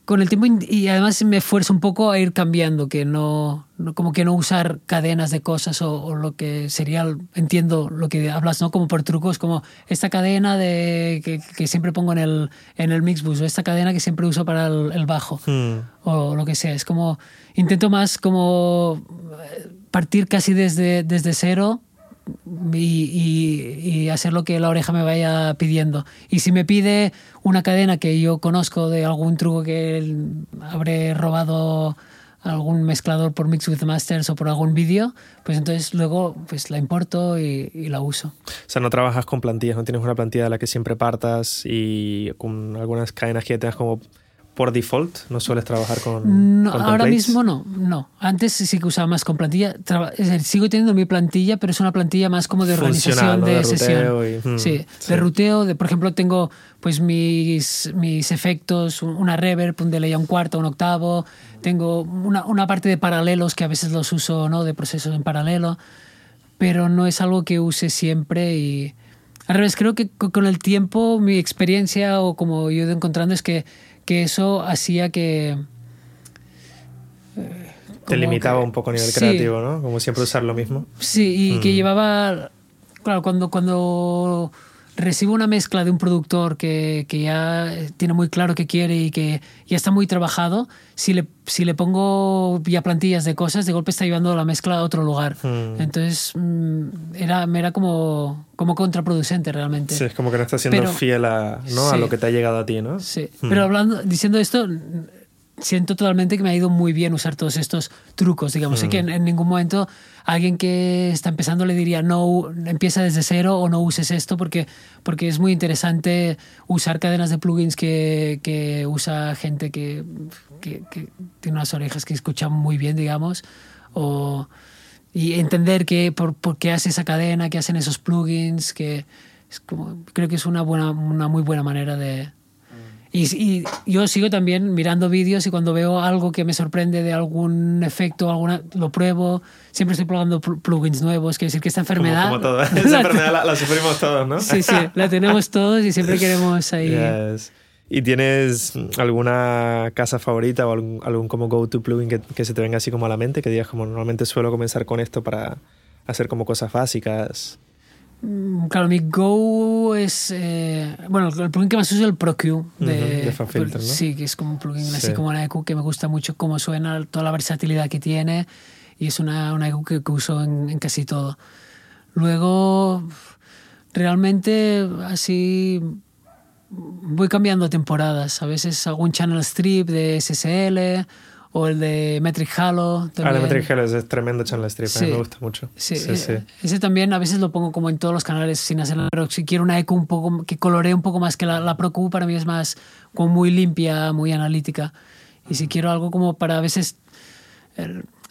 con el tiempo y además me esfuerzo un poco a ir cambiando, que no, como que no usar cadenas de cosas o, lo que sería, entiendo lo que hablas, ¿no? Como por trucos, como esta cadena de, que, que siempre pongo en el, en el Mixbus o esta cadena que siempre uso para el, bajo hmm. o lo que sea. Es como, intento más como partir casi desde, desde cero y, hacer lo que la oreja me vaya pidiendo. Y si me pide una cadena que yo conozco de algún truco que habré robado algún mezclador por Mix with Masters o por algún vídeo, pues entonces luego pues la importo y, y, la uso. O sea, no trabajas con plantillas, no tienes una plantilla de la que siempre partas y con algunas cadenas que tengas como por default? ¿No sueles trabajar con, no, Ahora mismo no, no. Antes sí que usaba más con plantilla. sigo teniendo mi plantilla, pero es una plantilla más como de organización de, sesión. Mm, sí, de ruteo. De, por ejemplo, tengo pues mis, mis efectos, una reverb, un delay a un cuarto, un octavo. Tengo una, una parte de paralelos que a veces los uso, ¿no? De procesos en paralelo. Pero no es algo que use siempre y... Al revés, creo que con el tiempo mi experiencia o como yo he ido encontrando es que que eso hacía que... Eh, Te limitaba un poco a nivel creativo, ¿no? Como siempre usar lo mismo. Sí, y que mm. llevaba... Claro, cuando, cuando recibo una mezcla de un productor que, que, ya tiene muy claro qué quiere y que ya está muy trabajado, si le, si le pongo ya plantillas de cosas, de golpe está llevando la mezcla a otro lugar. Hmm. Entonces mm, era, me era como, como contraproducente realmente. Sí, es como que no está siendo fiel a, ¿no? a lo que te ha llegado a ti, ¿no? Sí, hmm. pero hablando, diciendo esto, siento totalmente que me ha ido muy bien usar todos estos trucos, digamos. Sé que en, ningún momento alguien que está empezando le diría, no, empieza desde cero o no uses esto, porque, porque es muy interesante usar cadenas de plugins que, que usa gente que, que, que, tiene unas orejas que escuchan muy bien, digamos, o, y entender que, por, por, qué hace esa cadena, qué hacen esos plugins, que es como, creo que es una, buena, una muy buena manera de, y, yo sigo también mirando vídeos y cuando veo algo que me sorprende de algún efecto, alguna, lo pruebo. Siempre estoy probando plugins nuevos. Quiere decir que esta enfermedad. Como, todo. esta enfermedad la, sufrimos todos, ¿no? Sí, sí, la tenemos todos y siempre queremos ahí. ¿Y tienes alguna casa favorita o algún, algún como go-to plugin que, que, se te venga así como a la mente? Que digas, como normalmente suelo comenzar con esto para hacer como cosas básicas. Mm, claro, mi Go es. Eh, bueno, el plugin que más uso es el ProQ de, uh ¿no? Sí, que es como un plugin así como una EQ que me gusta mucho cómo suena, toda la versatilidad que tiene y es una, una EQ que, uso en, en, casi todo. Luego, realmente así voy cambiando temporadas. A veces hago un channel strip de SSL o el de Metric Halo. También. Ah, el Metric Halo es tremendo channel strip, a mí me gusta mucho. Sí, sí, sí, Ese también a veces lo pongo como en todos los canales sin hacerlo, pero si quiero una eco un poco que coloree un poco más que la, la Pro Q, para mí es más como muy limpia, muy analítica. Y si quiero algo como para a veces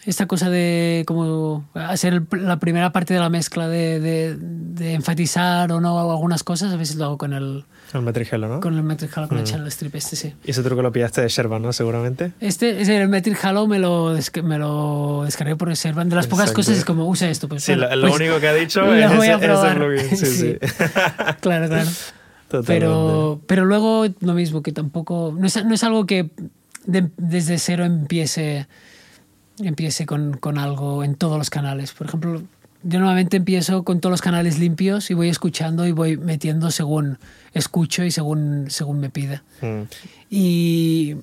esta cosa de como hacer la primera parte de la mezcla de, de, de enfatizar o no algunas cosas, a veces lo hago con el el Metric Halo, ¿no? Con el Metric Halo, con el mm. Channel Strip, este sí. Y ese truco lo pillaste de Sherban, ¿no? Seguramente. Este, ese, el Metric Halo me lo, me lo descargué por Sherban. De las pocas cosas es como, usa esto. Pues, sí, lo, pues, único que ha dicho es plugin. Sí, sí. claro, claro. Pero, pero luego lo mismo, que tampoco. No es, no es algo que de, desde cero empiece, empiece con, con algo en todos los canales. Por ejemplo, yo normalmente empiezo con todos los canales limpios y voy escuchando y voy metiendo según escucho y según, según me pide. Mm. Y,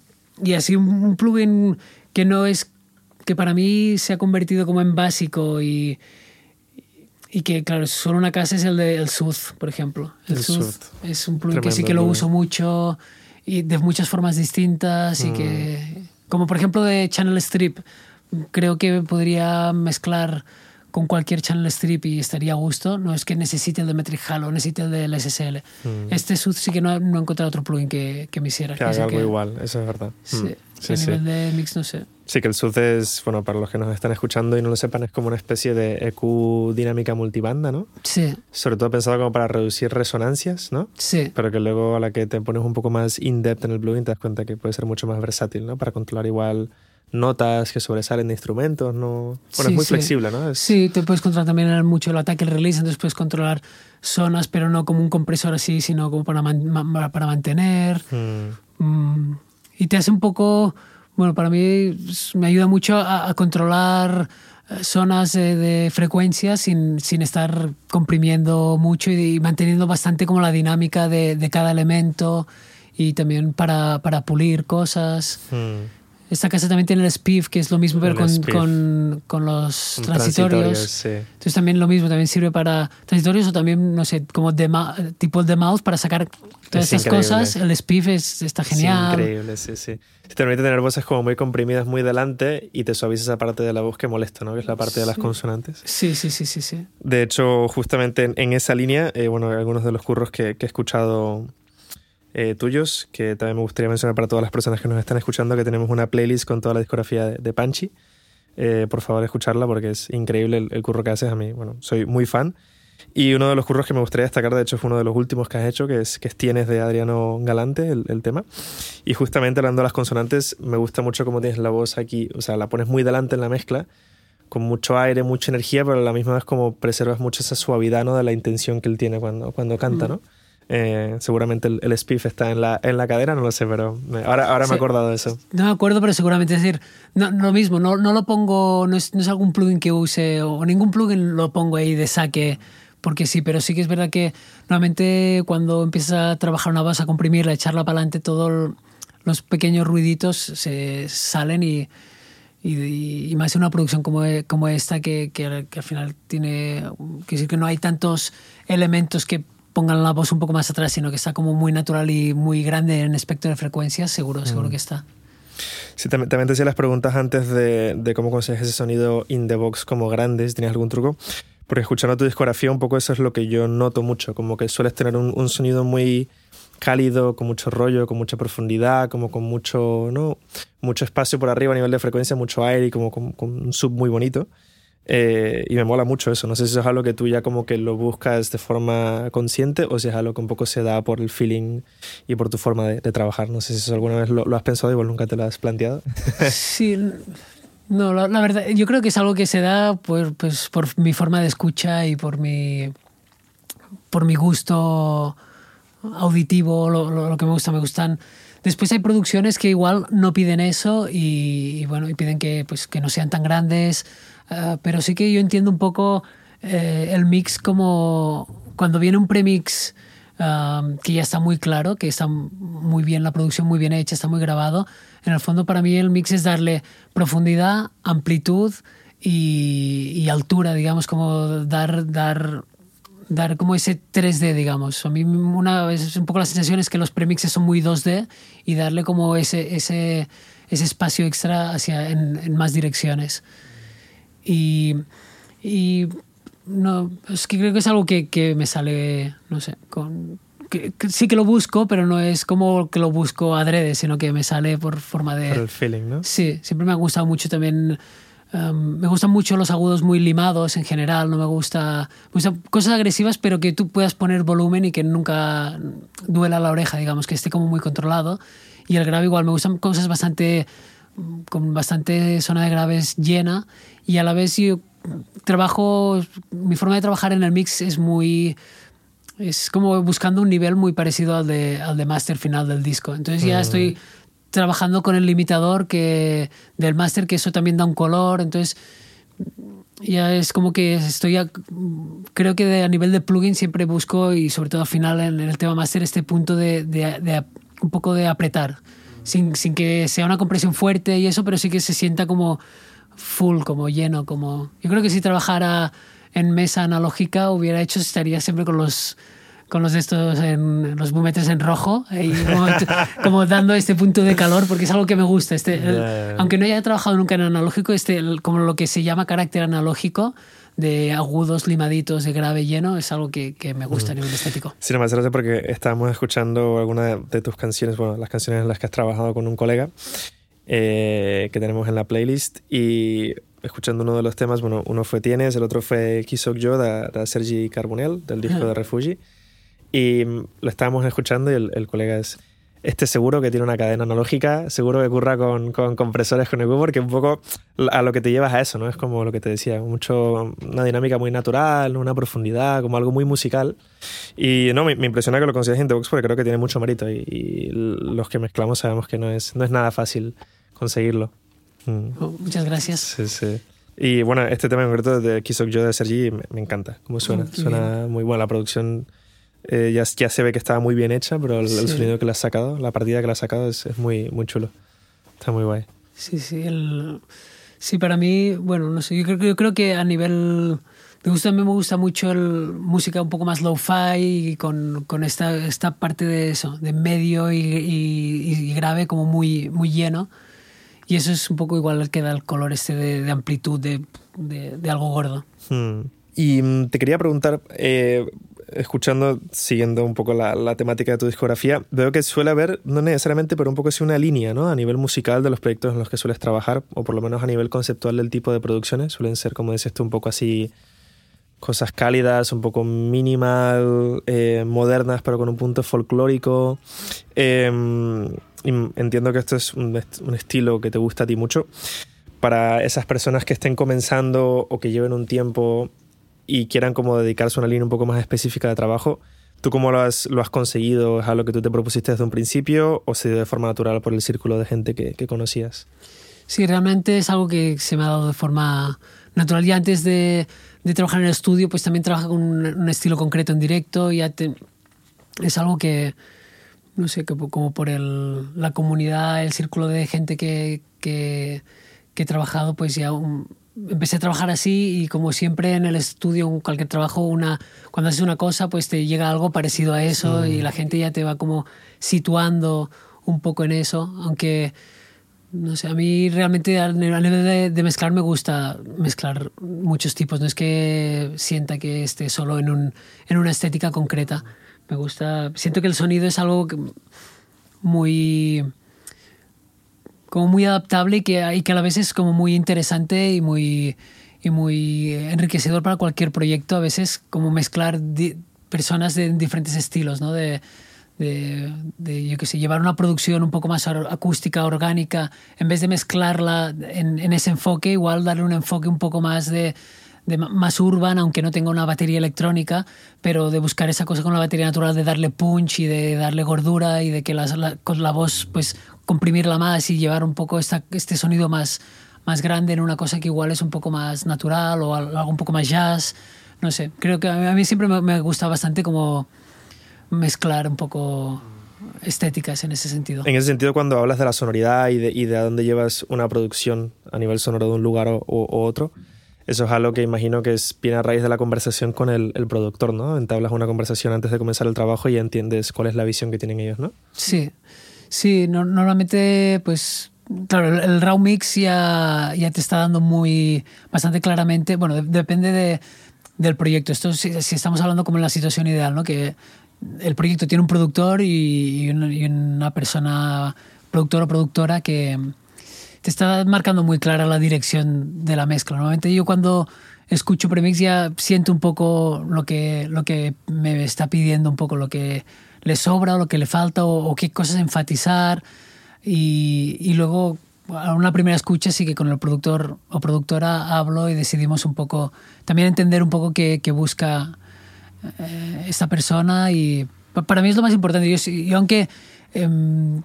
y, así un plugin que no es que para mí se ha convertido como en básico y, y que claro, solo una casa es el de el Sooth, por ejemplo. El, Sooth, es un plugin que sí que lo uso mucho y de muchas formas distintas y que mm. como por ejemplo de Channel Strip creo que podría mezclar con cualquier channel strip y estaría a gusto. No es que necesite el de Metric Halo, necesite el del SSL. Mm. Este SUD sí que no, no he encontrado otro plugin que, que me hiciera. Que haga algo que- igual, eso es verdad. Sí, Mm. Sí, a sí. nivel de mix no sé. Sí, que el SUD es, bueno, para los que nos están escuchando y no lo sepan, es como una especie de EQ dinámica multibanda, ¿no? Sí, Sobre todo pensado como para reducir resonancias, ¿no? sí. Pero que luego a la que te pones un poco más in-depth en el plugin te das cuenta que puede ser mucho más versátil, ¿no? Para controlar igual notas que sobresalen de instrumentos, ¿no? Bueno, Sí, es muy sí. flexible, ¿no? Es- Sí, te puedes controlar también mucho el ataque, el release, entonces puedes controlar zonas, pero no como un compresor así, sino como para, man- para mantener. Mm, Mm, y te hace un poco, bueno, para mí me ayuda mucho a, a controlar eh, zonas de, de frecuencia sin, sin estar comprimiendo mucho y, manteniendo bastante como la dinámica de, de cada elemento y también para, para pulir cosas. mm. Esta casa también tiene el SPIF, que es lo mismo, pero con, con, con los transitorios. sí. Entonces también lo mismo, también sirve para transitorios o también, no sé, como de tipo el de mouse para sacar todas Es increíble. cosas. El SPIF es, está Es genial. increíble, sí, sí. Te permite tener voces como muy comprimidas muy delante y te suaviza esa parte de la voz que molesta, ¿no? Que es la parte de las Sí. consonantes. Sí, sí, sí, sí, sí. De hecho, justamente en, en esa línea, eh, bueno, algunos de los curros que, que he escuchado eh, tuyos, que también me gustaría mencionar para todas las personas que nos están escuchando, que tenemos una playlist con toda la discografía de, de Panchi. Eh, por favor, escucharla porque es increíble el, el curro que haces. A mí, bueno, soy muy fan. Y uno de los curros que me gustaría destacar, de hecho, fue uno de los últimos que has hecho, que es, que es Tienes de Adriano Galante, el, el tema. Y justamente hablando de las consonantes, me gusta mucho cómo tienes la voz aquí, o sea, la pones muy delante en la mezcla, con mucho aire, mucha energía, pero a la misma vez como preservas mucho esa suavidad ¿no? de la intención que él tiene cuando, cuando canta, Mm. Eh, seguramente el, el spiff está en la, en la cadera, no lo sé, pero me- ahora, ahora me Sí. he acordado de eso. No me acuerdo, pero seguramente es decir, no, no lo mismo, no, no lo pongo, no es, no es algún plugin que use o ningún plugin lo pongo ahí de saque porque sí, pero sí que es verdad que normalmente cuando empiezas a trabajar una base, a comprimirla, a echarla para adelante, todos los pequeños ruiditos se salen y, y, y más en una producción como, e- como esta que, que, que al final tiene, que decir que no hay tantos elementos que pongan la voz un poco más atrás, sino que está como muy natural y muy grande en espectro de frecuencias, seguro, seguro que está. Sí, también, también te hacía las preguntas antes de, de cómo consigues ese sonido in the box como grande, si tenías algún truco. Porque escuchando tu discografía, un poco eso es lo que yo noto mucho, como que sueles tener un, un sonido muy cálido, con mucho rollo, con mucha profundidad, como con mucho, ¿no? mucho espacio por arriba a nivel de frecuencia, mucho aire y como con, con un sub muy bonito. Eh, y me mola mucho eso. No sé si eso es algo que tú ya como que lo buscas de forma consciente o si es algo que un poco se da por el feeling y por tu forma de, de trabajar. No sé si eso alguna vez lo, lo has pensado y vos nunca te lo has planteado. Sí, no, la, la verdad, yo creo que es algo que se da pues, pues, por mi forma de escucha y por mi, por mi gusto auditivo, lo, lo- lo que me gusta, me gustan. Después hay producciones que igual no piden eso y, y bueno, y piden que, pues, que no sean tan grandes, ah, pero sí que yo entiendo un poco eh, el mix como cuando viene un premix um, que ya está muy claro, que está muy bien la producción, muy bien hecha, está muy grabado. En el fondo para mí el mix es darle profundidad, amplitud y, y altura, digamos, como dar, dar, dar como ese 3D, digamos. A mí una vez un poco la sensación es que los premixes son muy 2D y darle como ese, ese, ese espacio extra hacia, en, en más direcciones. Y, y no, es que creo que es algo que, que me sale, no sé, con, que, que sí que lo busco, pero no es como que lo busco adrede, sino que me sale por forma de... Por el feeling, ¿no? Sí, siempre me ha gustado mucho también. em, me gustan mucho los agudos muy limados en general, no me gusta, me gustan cosas agresivas, pero que tú puedas poner volumen y que nunca duela la oreja, digamos, que esté como muy controlado. Y el grave igual, me gustan cosas bastante con bastante zona de graves llena y a la vez yo trabajo, mi forma de trabajar en el mix es muy, es como buscando un nivel muy parecido al de, al de master final del disco. Entonces ya estoy trabajando con el limitador que, del master, que eso también da un color, entonces ya es como que estoy, a- creo que de- a nivel de plugin siempre busco y sobre todo al final en, en el tema master este punto de, de- de un poco de apretar, sin, sin que sea una compresión fuerte y eso, pero sí que se sienta como full, como lleno, como... Yo creo que si trabajara en mesa analógica hubiera hecho, estaría siempre con los con los estos en los bumetres en rojo y como, como dando este punto de calor porque es algo que me gusta este el- aunque no haya trabajado nunca en analógico este el- como lo que se llama carácter analógico de agudos limaditos, de grave lleno, es algo que, que me gusta a nivel estético. Sí, me hace porque estábamos escuchando alguna de tus canciones, bueno, las canciones en las que has trabajado con un colega eh, que tenemos en la playlist y escuchando uno de los temas, bueno, uno fue Tienes, el otro fue Kisok Yo de, de, Sergi Carbonell, del disco de Refugi. Y lo estábamos escuchando y el, el colega es este seguro que tiene una cadena analógica, seguro que curra con, con compresores con EQ, porque un poco a lo que te llevas a eso, ¿no? Es como lo que te decía, mucho, una dinámica muy natural, una profundidad, como algo muy musical. Y no, me, impresiona que lo consigas Intebox porque creo que tiene mucho mérito y, y, los que mezclamos sabemos que no es, no es nada fácil conseguirlo. Mm. Oh, muchas gracias. Sí, sí. Y bueno, este tema en concreto de Kiss of Joe de Sergi me, me encanta, cómo suena. Oh, suena bien. muy buena la producción eh, ya, ya, se ve que estaba muy bien hecha, pero el, sí. el, sonido que le has sacado, la partida que le has sacado es, es, muy, muy chulo. Está muy guay. Sí, sí. El, sí, para mí, bueno, no sé, yo creo, yo creo que a nivel de gusto a mí me gusta mucho el música un poco más low-fi y con, con esta, esta parte de eso, de medio y, y, y, grave como muy, muy lleno. Y eso es un poco igual que da el color este de, de amplitud de, de, de, algo gordo. Hmm. Y mm, te quería preguntar, eh, escuchando, siguiendo un poco la, temática de tu discografía, veo que suele haber, no necesariamente, pero un poco sí una línea, ¿no? A nivel musical de los proyectos en los que sueles trabajar, o por lo menos a nivel conceptual del tipo de producciones, suelen ser, como dices tú, un poco así, cosas cálidas, un poco minimal, eh, modernas, pero con un punto folclórico. Eh, entiendo que esto es un, un estilo que te gusta a ti mucho. Para esas personas que estén comenzando o que lleven un tiempo y quieran como dedicarse a una línea un poco más específica de trabajo, ¿tú cómo lo has, lo has conseguido? ¿Es algo que tú te propusiste desde un principio o se dio de forma natural por el círculo de gente que, conocías? Sí, realmente es algo que se me ha dado de forma natural. Ya antes de, trabajar en el estudio, pues también trabajo con un, estilo concreto en directo. Ya es algo que, no sé, que como por el, la comunidad, el círculo de gente que, que, que he trabajado, pues ya un, empecé a trabajar así y como siempre en el estudio, en cualquier trabajo, una, cuando haces una cosa, pues te llega algo parecido a eso mm. y la gente ya te va como situando un poco en eso, aunque no sé, a mí realmente a nivel de, de, mezclar me gusta mezclar muchos tipos, no es que sienta que esté solo en, un, en una estética concreta, me gusta, siento que el sonido es algo muy como muy adaptable y que, y que a la vez es como muy interesante y muy, y muy enriquecedor para cualquier proyecto. A veces como mezclar personas de diferentes estilos, ¿no? De, de, de, yo qué sé, llevar una producción un poco más acústica, orgánica, en vez de mezclarla en, en ese enfoque, igual darle un enfoque un poco más de, de más urban, aunque no tenga una batería electrónica, pero de buscar esa cosa con la batería natural, de darle punch y de darle gordura y de que la, la, con la voz pues comprimirla más y llevar un poco esta, este sonido más, más grande en una cosa que igual es un poco más natural o algo un poco más jazz. No sé, creo que a mí siempre me, gusta bastante como mezclar un poco estéticas en ese sentido. En ese sentido, cuando hablas de la sonoridad y de, y de a dónde llevas una producción a nivel sonoro de un lugar o, o, otro, eso es algo que imagino que es, viene a raíz de la conversación con el, el, productor, ¿no? Entablas una conversación antes de comenzar el trabajo y entiendes cuál es la visión que tienen ellos, ¿no? Sí, Sí, no, normalmente, pues, claro, el, el, raw mix ya, ya te está dando muy, bastante claramente, bueno, de, depende de, del proyecto. Esto si, estamos hablando como en la situación ideal, ¿no? Que el proyecto tiene un productor y, y, una, y una persona, productor o productora que te está marcando muy clara la dirección de la mezcla. Normalmente yo cuando escucho premix ya siento un poco lo que, lo que me está pidiendo, un poco lo que le sobra o lo que le falta o, qué cosas enfatizar. Y, y, luego, a una primera escucha, sí que con el productor o productora hablo y decidimos un poco, también entender un poco qué, busca eh, esta persona. Y para mí es lo más importante. Yo, yo aunque eh,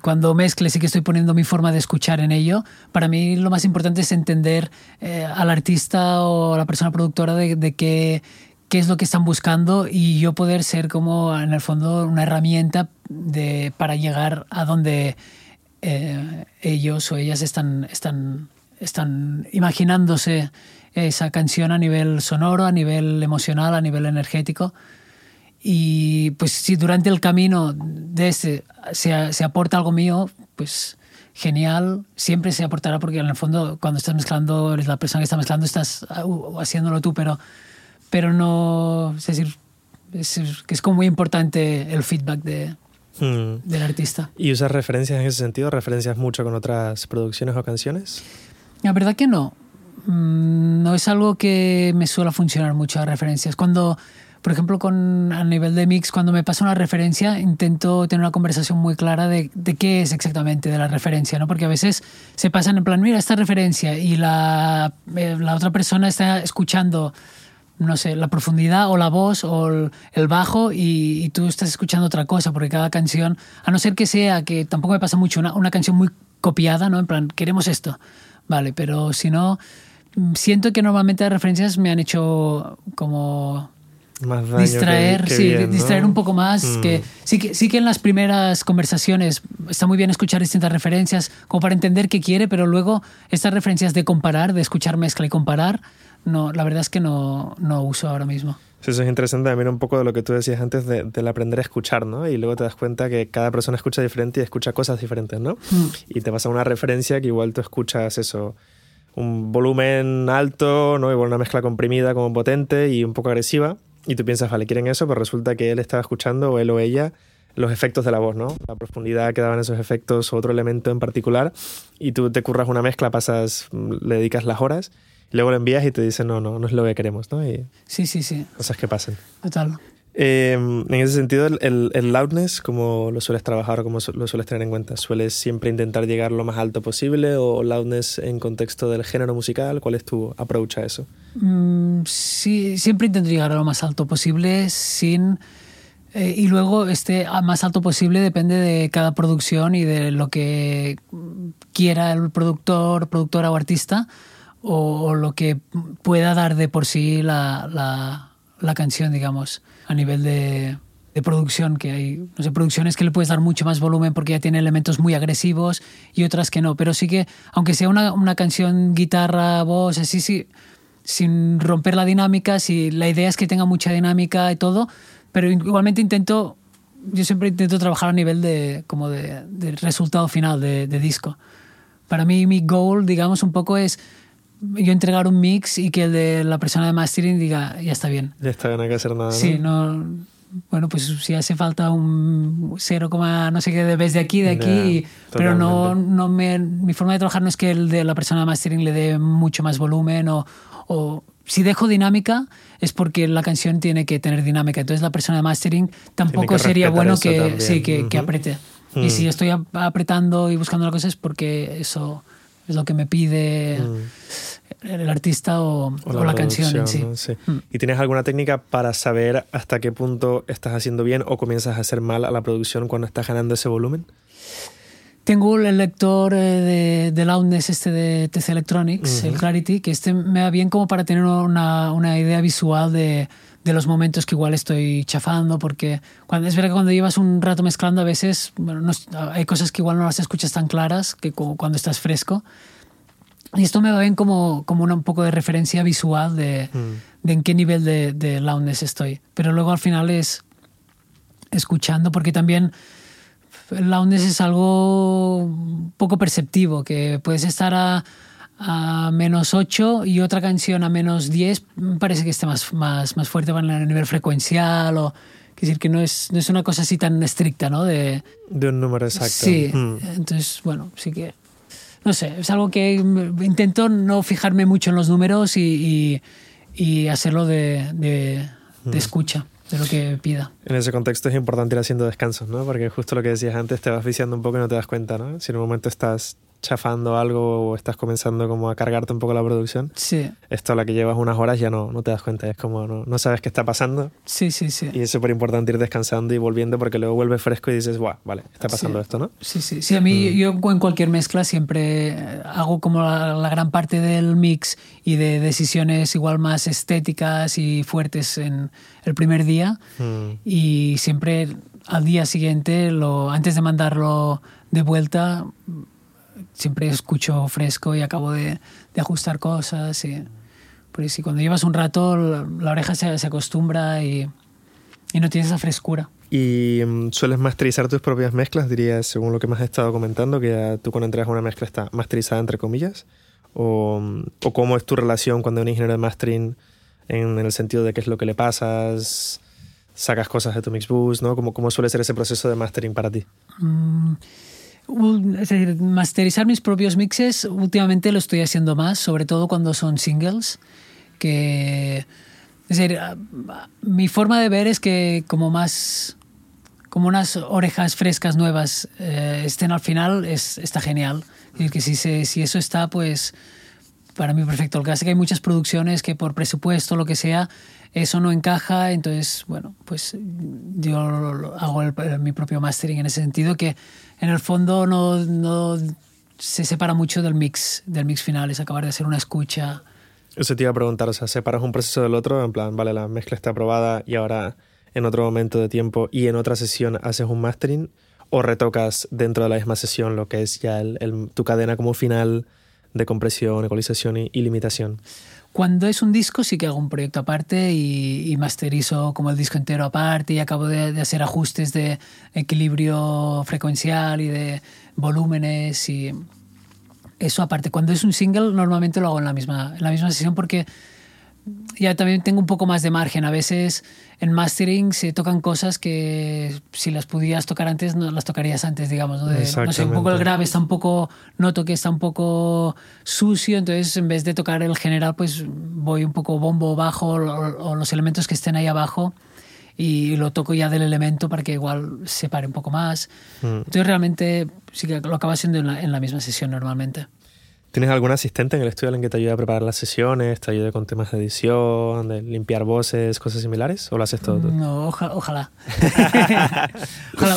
cuando mezcle sí que estoy poniendo mi forma de escuchar en ello, para mí lo más importante es entender eh, al artista o a la persona productora de, de qué qué es lo que están buscando y yo poder ser como en el fondo una herramienta de, para llegar a donde eh, ellos o ellas están, están, están imaginándose esa canción a nivel sonoro, a nivel emocional, a nivel energético. Y pues si durante el camino de este se, se aporta algo mío, pues genial, siempre se aportará porque en el fondo cuando estás mezclando, la persona que está mezclando, estás uh, haciéndolo tú, pero, pero no, es decir, es, que es como muy importante el feedback de, hmm. del artista. ¿Y usas referencias en ese sentido? ¿Referencias mucho con otras producciones o canciones? La verdad que no. Mm, no es algo que me suele funcionar mucho las referencias. Cuando por ejemplo, con, a nivel de mix, cuando me pasa una referencia, intento tener una conversación muy clara de, de, qué es exactamente de la referencia, ¿no? Porque a veces se pasan en plan, mira esta referencia, y la, eh, la otra persona está escuchando, no sé, la profundidad o la voz o el, bajo, y, y, tú estás escuchando otra cosa, porque cada canción, a no ser que sea, que tampoco me pasa mucho, una, una canción muy copiada, ¿no? En plan, queremos esto, vale, pero si no, siento que normalmente las referencias me han hecho como distraer, sí, distraer un poco más. Mm. Que, sí, que, sí que en las primeras conversaciones está muy bien escuchar distintas referencias como para entender qué quiere, pero luego estas referencias de comparar, de escuchar mezcla y comparar, no, la verdad es que no, no uso ahora mismo. eso es interesante también un poco de lo que tú decías antes de, del aprender a escuchar, ¿no? Y luego te das cuenta que cada persona escucha diferente y escucha cosas diferentes, ¿no? Mm. Y te pasa una referencia que igual tú escuchas eso, un volumen alto, ¿no? Igual una mezcla comprimida como potente y un poco agresiva y tú piensas, vale, quieren eso, pero resulta que él estaba escuchando, o él o ella, los efectos de la voz, ¿no? La profundidad que daban esos efectos o otro elemento en particular. Y tú te curras una mezcla, pasas, le dedicas las horas, luego lo envías y te dicen, no, no, no es lo que queremos, ¿no? Y sí, sí, sí. Cosas que pasen. Total. Em, en ese sentido, el, el, loudness, ¿cómo lo sueles trabajar o cómo lo sueles tener en cuenta? ¿Sueles siempre intentar llegar lo más alto posible o loudness en contexto del género musical? ¿Cuál es tu approach a eso? Mm, sí, siempre intento llegar a lo más alto posible sin... Eh, y luego este más alto posible depende de cada producción y de lo que quiera el productor, productora o artista o, lo que pueda dar de por sí la, la, la canción, digamos a nivel de, de producción, que hay no sé, producciones que le puedes dar mucho más volumen porque ya tiene elementos muy agresivos y otras que no. Pero sí que, aunque sea una, una canción, guitarra, voz, así, sí, sin romper la dinámica, si la idea es que tenga mucha dinámica y todo, pero igualmente intento, yo siempre intento trabajar a nivel de, como de, de resultado final de, de disco. Para mí mi goal, digamos, un poco es yo entregar un mix y que el de la persona de mastering diga, ya está bien. Ya está bien, no hay que hacer nada. Sí, no, bueno, pues si hace falta un 0, no sé qué de vez de aquí, de aquí, pero no, no me, mi forma de trabajar no es que el de la persona de mastering le dé mucho más volumen o, o si dejo dinámica es porque la canción tiene que tener dinámica. Entonces la persona de mastering tampoco sería bueno que, sí, que, que apriete. Y mm. si estoy apretando y buscando la cosa es porque eso es lo que me pide mm. el artista o, la, canción en sí. Mm. ¿Y tienes alguna técnica para saber hasta qué punto estás haciendo bien o comienzas a hacer mal a la producción cuando estás ganando ese volumen? Tengo el lector eh, de, de Loudness este de TC Electronics, el Clarity, que este me va bien como para tener una, una idea visual de, de los momentos que igual estoy chafando, porque cuando, es verdad que cuando llevas un rato mezclando a veces bueno, hay cosas que igual no las escuchas tan claras que cuando estás fresco. Y esto me va bien como, como un poco de referencia visual de, mm. de en qué nivel de, de loudness estoy. Pero luego al final es escuchando, porque también el loudness es algo poco perceptivo, que puedes estar a a menos 8 y otra canción a menos 10 parece que esté más, más, más fuerte a nivel frecuencial o decir que no es, no es una cosa así tan estricta, ¿no? De, de un número exacto. Sí, mm. entonces, bueno, sí que, no sé, es algo que intento no fijarme mucho en los números y, y, hacerlo de, de, de mm. escucha de lo que pida. En ese contexto es importante ir haciendo descansos, ¿no? Porque justo lo que decías antes, te vas viciando un poco y no te das cuenta, ¿no? Si en un momento estás chafando algo o estás comenzando como a cargarte un poco la producción, sí. esto a la que llevas unas horas ya no, no te das cuenta, es como no, no sabes qué está pasando. Sí, sí, sí. Y es súper importante ir descansando y volviendo porque luego vuelves fresco y dices, guau, vale, está pasando esto, ¿no? Sí, sí, sí. A mí mm. yo en cualquier mezcla siempre hago como la, gran parte del mix y de decisiones igual más estéticas y fuertes en el primer día mm. y siempre al día siguiente, lo, antes de mandarlo de vuelta, siempre escucho fresco y acabo de, de ajustar cosas. Y, si cuando llevas un rato, la, oreja se, se acostumbra y, y, no tienes esa frescura. ¿Y mm, sueles masterizar tus propias mezclas, dirías, según lo que me has estado comentando, que tú cuando entregas una mezcla está masterizada entre comillas? ¿O, mm, o cómo es tu relación cuando un ingeniero de mastering en el sentido de qué es lo que le pasas, sacas cosas de tu Mixbus, ¿no? ¿Cómo, cómo suele ser ese proceso de mastering para ti? Mm, es decir, masterizar mis propios mixes últimamente lo estoy haciendo más, sobre todo cuando son singles, que... Es decir, mi forma de ver es que como más como unas orejas frescas nuevas eh, estén al final, es, está genial. Y que si, se, si eso está, pues para mí perfecto. Lo que hace que hay muchas producciones que por presupuesto, lo que sea, eso no encaja. Entonces, bueno, pues yo hago mi propio mastering en ese sentido, que en el fondo no, no se separa mucho del mix, del mix final, es acabar de hacer una escucha. Eso te iba a preguntar, o sea, separas un proceso del otro, en plan, vale, la mezcla está aprobada y ahora en otro momento de tiempo y en otra sesión haces un mastering o retocas dentro de la misma sesión lo que es ya el, tu cadena como final de compresión, ecualización y, limitación? Cuando es un disco sí que hago un proyecto aparte y, masterizo como el disco entero aparte y acabo de, hacer ajustes de equilibrio frecuencial y de volúmenes y eso aparte. Cuando es un single normalmente lo hago en la misma, en la misma sesión porque ya también tengo un poco más de margen. A veces en mastering se tocan cosas que si las pudieras tocar antes, no las tocarías antes, digamos. ¿no? sé, un poco el grave está un poco, noto que está un poco sucio, entonces en vez de tocar el general, pues voy un poco bombo bajo o, los elementos que estén ahí abajo y lo toco ya del elemento para que igual se pare un poco más. Mm. Entonces realmente sí que lo acabo haciendo en la misma sesión normalmente. ¿Tienes algún asistente en el estudio en que te ayude a preparar las sesiones, te ayude con temas de edición, de limpiar voces, cosas similares? ¿O lo haces todo tú? No, ojalá. ojalá.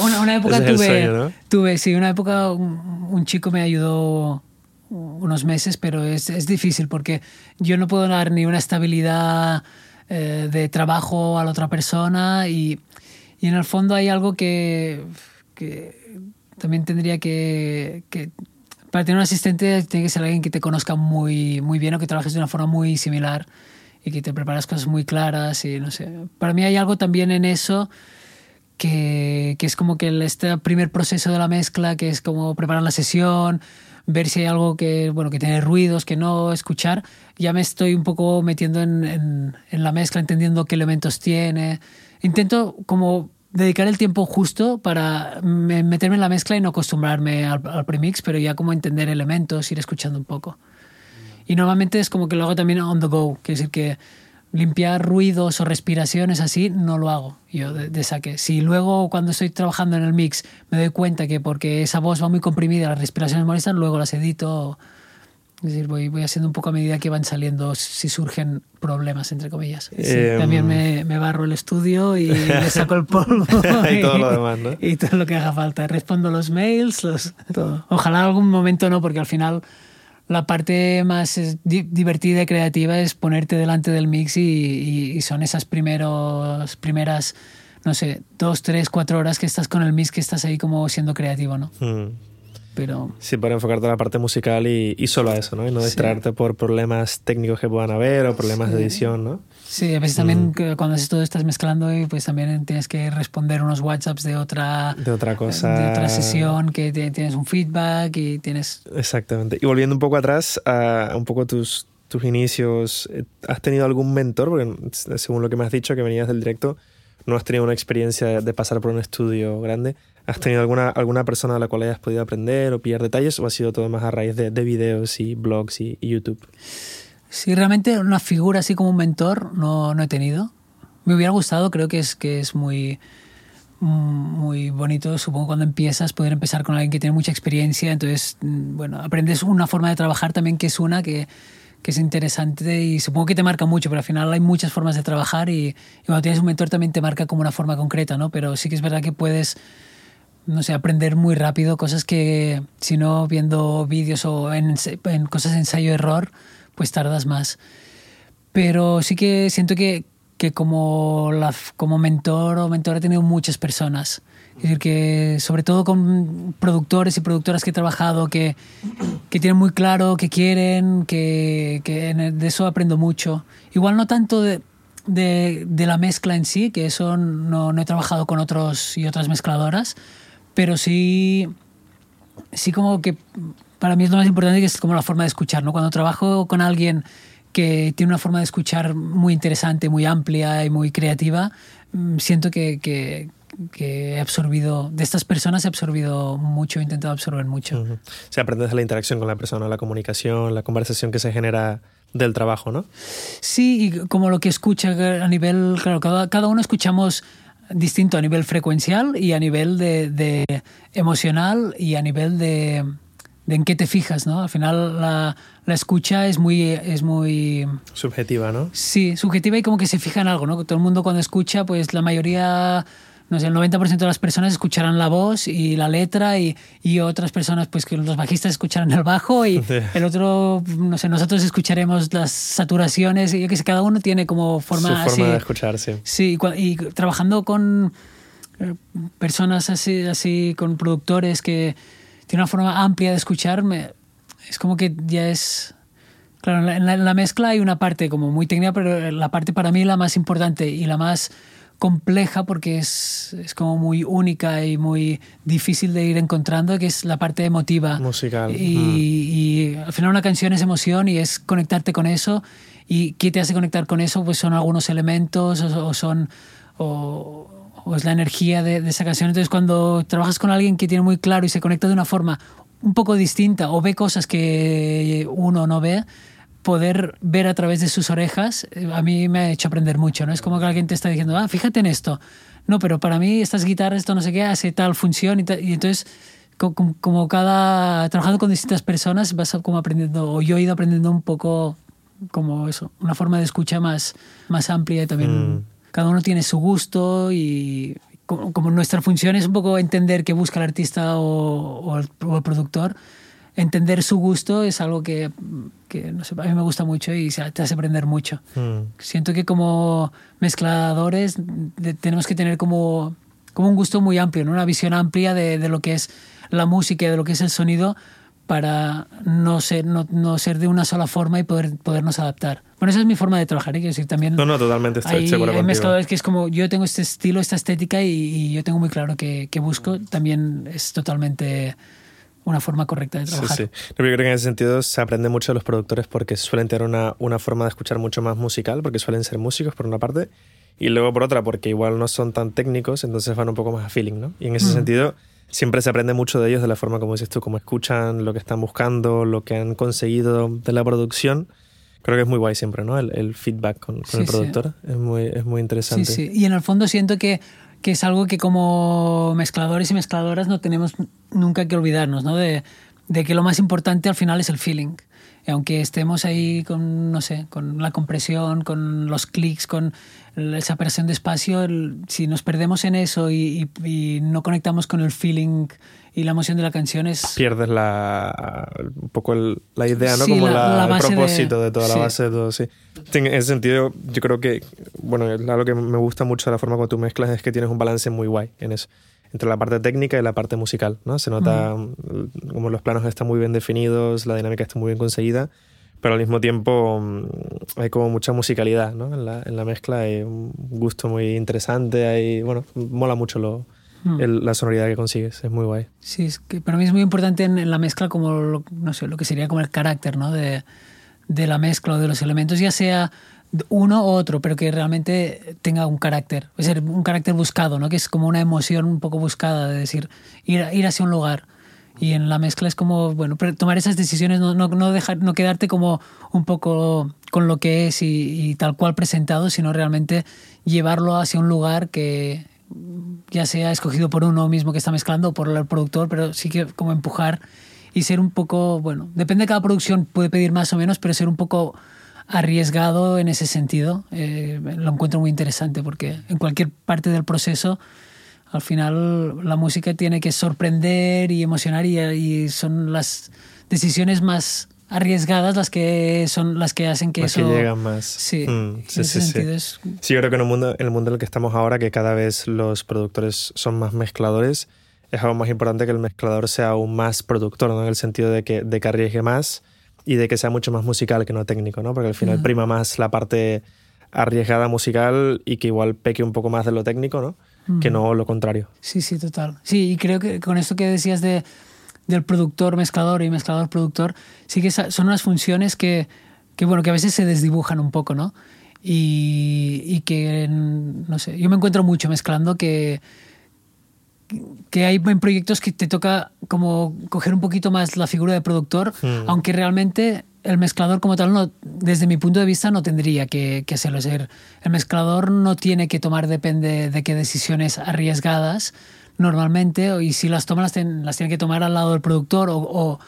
Una, época tuve, tuve, sí, una época un, chico me ayudó unos meses, pero es, es, difícil porque yo no puedo dar ni una estabilidad eh, de trabajo a la otra persona y, y, en el fondo hay algo que, que también tendría que, que para tener un asistente tiene que ser alguien que te conozca muy, muy bien o que trabajes de una forma muy similar y que te preparas cosas muy claras y no sé. Para mí hay algo también en eso que, que es como que este primer proceso de la mezcla, que es como preparar la sesión, ver si hay algo que, bueno, que tiene ruidos, que no escuchar, ya me estoy un poco metiendo en, en, en la mezcla, entendiendo qué elementos tiene. Intento como dedicar el tiempo justo para meterme en la mezcla y no acostumbrarme al, premix, pero ya como entender elementos, ir escuchando un poco. Y normalmente es como que lo hago también on the go, quiere decir que limpiar ruidos o respiraciones así no lo hago yo de, saque. Si luego cuando estoy trabajando en el mix me doy cuenta que porque esa voz va muy comprimida, las respiraciones molestan, luego las edito es decir, voy, voy haciendo un poco a medida que van saliendo, si surgen problemas, entre comillas. Em, también me, me, barro el estudio y le saco el polvo. y, todo lo demás, ¿no? Y todo lo que haga falta. Respondo los mails, los, todo. Ojalá algún momento no, porque al final la parte más divertida y creativa es ponerte delante del mix y, y, son esas primeros, primeras, no sé, dos, tres, cuatro horas que estás con el mix, que estás ahí como siendo creativo, ¿no? Mm. Pero... Sí, para enfocarte en la parte musical y, y solo a eso, ¿no? Y no distraerte por problemas técnicos que puedan haber o problemas de edición, ¿no? Sí, a veces también mm. cuando haces todo estás mezclando y pues también tienes que responder unos WhatsApps de otra, de otra cosa. De otra sesión que tienes un feedback y tienes... Exactamente. Y volviendo un poco atrás a un poco tus, tus inicios, ¿has tenido algún mentor? Porque según lo que me has dicho, que venías del directo, no has tenido una experiencia de pasar por un estudio grande. ¿Has tenido alguna, alguna persona a la cual hayas podido aprender o pillar detalles o ha sido todo más a raíz de, de videos y blogs y, YouTube? Sí, realmente una figura así como un mentor no, no he tenido. Me hubiera gustado, creo que es, que es muy, muy bonito, supongo, cuando empiezas, poder empezar con alguien que tiene mucha experiencia. Entonces, mm, bueno, aprendes una forma de trabajar también que es una que, que es interesante y supongo que te marca mucho, pero al final hay muchas formas de trabajar y, y, cuando tienes un mentor también te marca como una forma concreta, ¿no? Pero sí que es verdad que puedes no sé, aprender muy rápido cosas que si no viendo vídeos o en, cosas de ensayo-error, pues tardas más. Pero sí que siento que, que como, la, como mentor o mentor he tenido muchas personas. Es decir, que sobre todo con productores y productoras que he trabajado que, que tienen muy claro que quieren, que, que de eso aprendo mucho. Igual no tanto de, de, de, la mezcla en sí, que eso no, no, he trabajado con otros y otras mezcladoras, pero sí, sí como que para mí es lo más importante que es como la forma de escuchar, ¿no? Cuando trabajo con alguien que tiene una forma de escuchar muy interesante, muy amplia y muy creativa, mm, siento que, que, que he absorbido, de estas personas he absorbido mucho, he intentado absorber mucho. O sea, aprendes de la interacción con la persona, la comunicación, la conversación que se genera del trabajo, ¿no? Sí, y como lo que escucha a nivel, claro, cada, cada uno escuchamos distinto a nivel frecuencial y a nivel de, de emocional y a nivel de, de, en qué te fijas, ¿no? Al final la, la, escucha es muy, es muy... Subjetiva, ¿no? Sí, subjetiva y como que se fija en algo, ¿no? Todo el mundo cuando escucha, pues la mayoría no sé, el 90% de las personas escucharán la voz y la letra y, y, otras personas, pues que los bajistas escucharán el bajo y el otro, no sé, nosotros escucharemos las saturaciones y yo que sé, cada uno tiene como forma... Su forma así, de escucharse. Sí, y, y, trabajando con eh, personas así, así, con productores que tienen una forma amplia de escucharme, es como que ya es... Claro, en la, en la mezcla hay una parte como muy técnica, pero la parte para mí la más importante y la más compleja porque es, es, como muy única y muy difícil de ir encontrando, que es la parte emotiva. Musical. Y, mm. y, al final una canción es emoción y es conectarte con eso. ¿Y qué te hace conectar con eso? Pues son algunos elementos o, o son... O, o, es la energía de, de esa canción. Entonces cuando trabajas con alguien que tiene muy claro y se conecta de una forma un poco distinta o ve cosas que uno no ve, poder ver a través de sus orejas, eh, a mí me ha hecho aprender mucho, ¿no? Es como que alguien te está diciendo, ah, fíjate en esto. No, pero para mí estas guitarras, esto no sé qué, hace tal función y, y entonces como, como, cada... Trabajando con distintas personas vas como aprendiendo, o yo he ido aprendiendo un poco como eso, una forma de escucha más, más amplia y también mm. cada uno tiene su gusto y como, como, nuestra función es un poco entender qué busca el artista o, o, el, o el productor, entender su gusto es algo que, que, no sé, a mí me gusta mucho y te hace aprender mucho. Mm. Siento que como mezcladores de, tenemos que tener como, como un gusto muy amplio, ¿no? una visión amplia de, de, lo que es la música de lo que es el sonido para no ser, no, no, ser de una sola forma y poder, podernos adaptar. Bueno, esa es mi forma de trabajar, ¿eh? quiero decir, también... No, no, totalmente, estoy hay, seguro Hay mezcladores que es como, yo tengo este estilo, esta estética y, y yo tengo muy claro que, que busco, también es totalmente una forma correcta de trabajar. Sí, sí. Yo creo que en ese sentido se aprende mucho de los productores porque suelen tener una, una forma de escuchar mucho más musical, porque suelen ser músicos por una parte, y luego por otra porque igual no son tan técnicos, entonces van un poco más a feeling, ¿no? Y en ese mm. sentido siempre se aprende mucho de ellos de la forma como dices tú, cómo escuchan, lo que están buscando, lo que han conseguido de la producción. Creo que es muy guay siempre, ¿no? El, el feedback con, con sí, el productor sí. es, muy, es muy interesante. Sí, sí. Y en el fondo siento que que es algo que como mezcladores y mezcladoras no tenemos nunca que olvidarnos, ¿no? De, de que lo más importante al final es el feeling. Y aunque estemos ahí con, no sé, con la compresión, con los clics, con esa operación de espacio, el, si nos perdemos en eso y, y, y, no conectamos con el feeling y la emoción de la canción es... Pierdes la, un poco el, la idea, ¿no? Sí, Como la, la, el propósito de, de toda la sí. base de todo, sí. En ese sentido, yo creo que, bueno, algo que me gusta mucho de la forma como tú mezclas es que tienes un balance muy guay en eso entre la parte técnica y la parte musical, ¿no? Se nota mm. como los planos están muy bien definidos, la dinámica está muy bien conseguida, pero al mismo tiempo mm, hay como mucha musicalidad, ¿no? En la, en la mezcla hay un gusto muy interesante, hay, bueno, mola mucho lo, mm. el, la sonoridad que consigues, es muy guay. Sí, es que para mí es muy importante en, en la mezcla como, lo, no sé, lo que sería como el carácter, ¿no? De, de la mezcla o de los elementos, ya sea uno u otro, pero que realmente tenga un carácter, es decir, un carácter buscado, ¿no? que es como una emoción un poco buscada, de decir, ir, ir hacia un lugar. Y en la mezcla es como, bueno, tomar esas decisiones, no, no, no, dejar, no quedarte como un poco con lo que es y, y tal cual presentado, sino realmente llevarlo hacia un lugar que ya sea escogido por uno mismo que está mezclando o por el productor, pero sí que como empujar y ser un poco, bueno, depende de cada producción, puede pedir más o menos, pero ser un poco arriesgado en ese sentido. Eh, lo encuentro muy interesante porque en cualquier parte del proceso, al final la música tiene que sorprender y emocionar y, y son las decisiones más arriesgadas las que son las que hacen que las eso que llegan más sí, mm, sí, sí, sí. Es... sí yo creo que en el mundo en el mundo en el que estamos ahora que cada vez los productores son más mezcladores es algo más importante que el mezclador sea aún más productor ¿no? en el sentido de que de que arriesgue más y de que sea mucho más musical que no técnico, ¿no? Porque al final uh -huh. prima más la parte arriesgada musical y que igual peque un poco más de lo técnico, ¿no? Que no lo contrario. Sí, sí, total. Sí, y creo que con esto que decías de, del productor mezclador y mezclador productor, sí que son unas funciones que, que, bueno, que a veces se desdibujan un poco, ¿no? Y, y que, no sé, yo me encuentro mucho mezclando que que hay en proyectos que te toca como coger un poquito más la figura de productor, hmm. aunque realmente el mezclador como tal, no, desde mi punto de vista, no tendría que, que hacerlo. ser, el mezclador no tiene que tomar, depende de qué decisiones arriesgadas normalmente, y si las toma las, las tiene que tomar al lado del productor o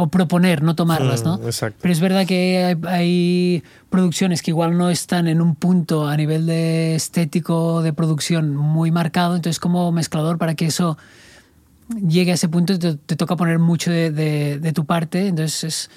o proponer, no tomarlas, ¿no? Mm, exacto. Pero es verdad que hay, producciones que igual no están en un punto a nivel de estético de producción muy marcado, entonces como mezclador para que eso llegue a ese punto te, toca poner mucho de, de, tu parte, entonces es...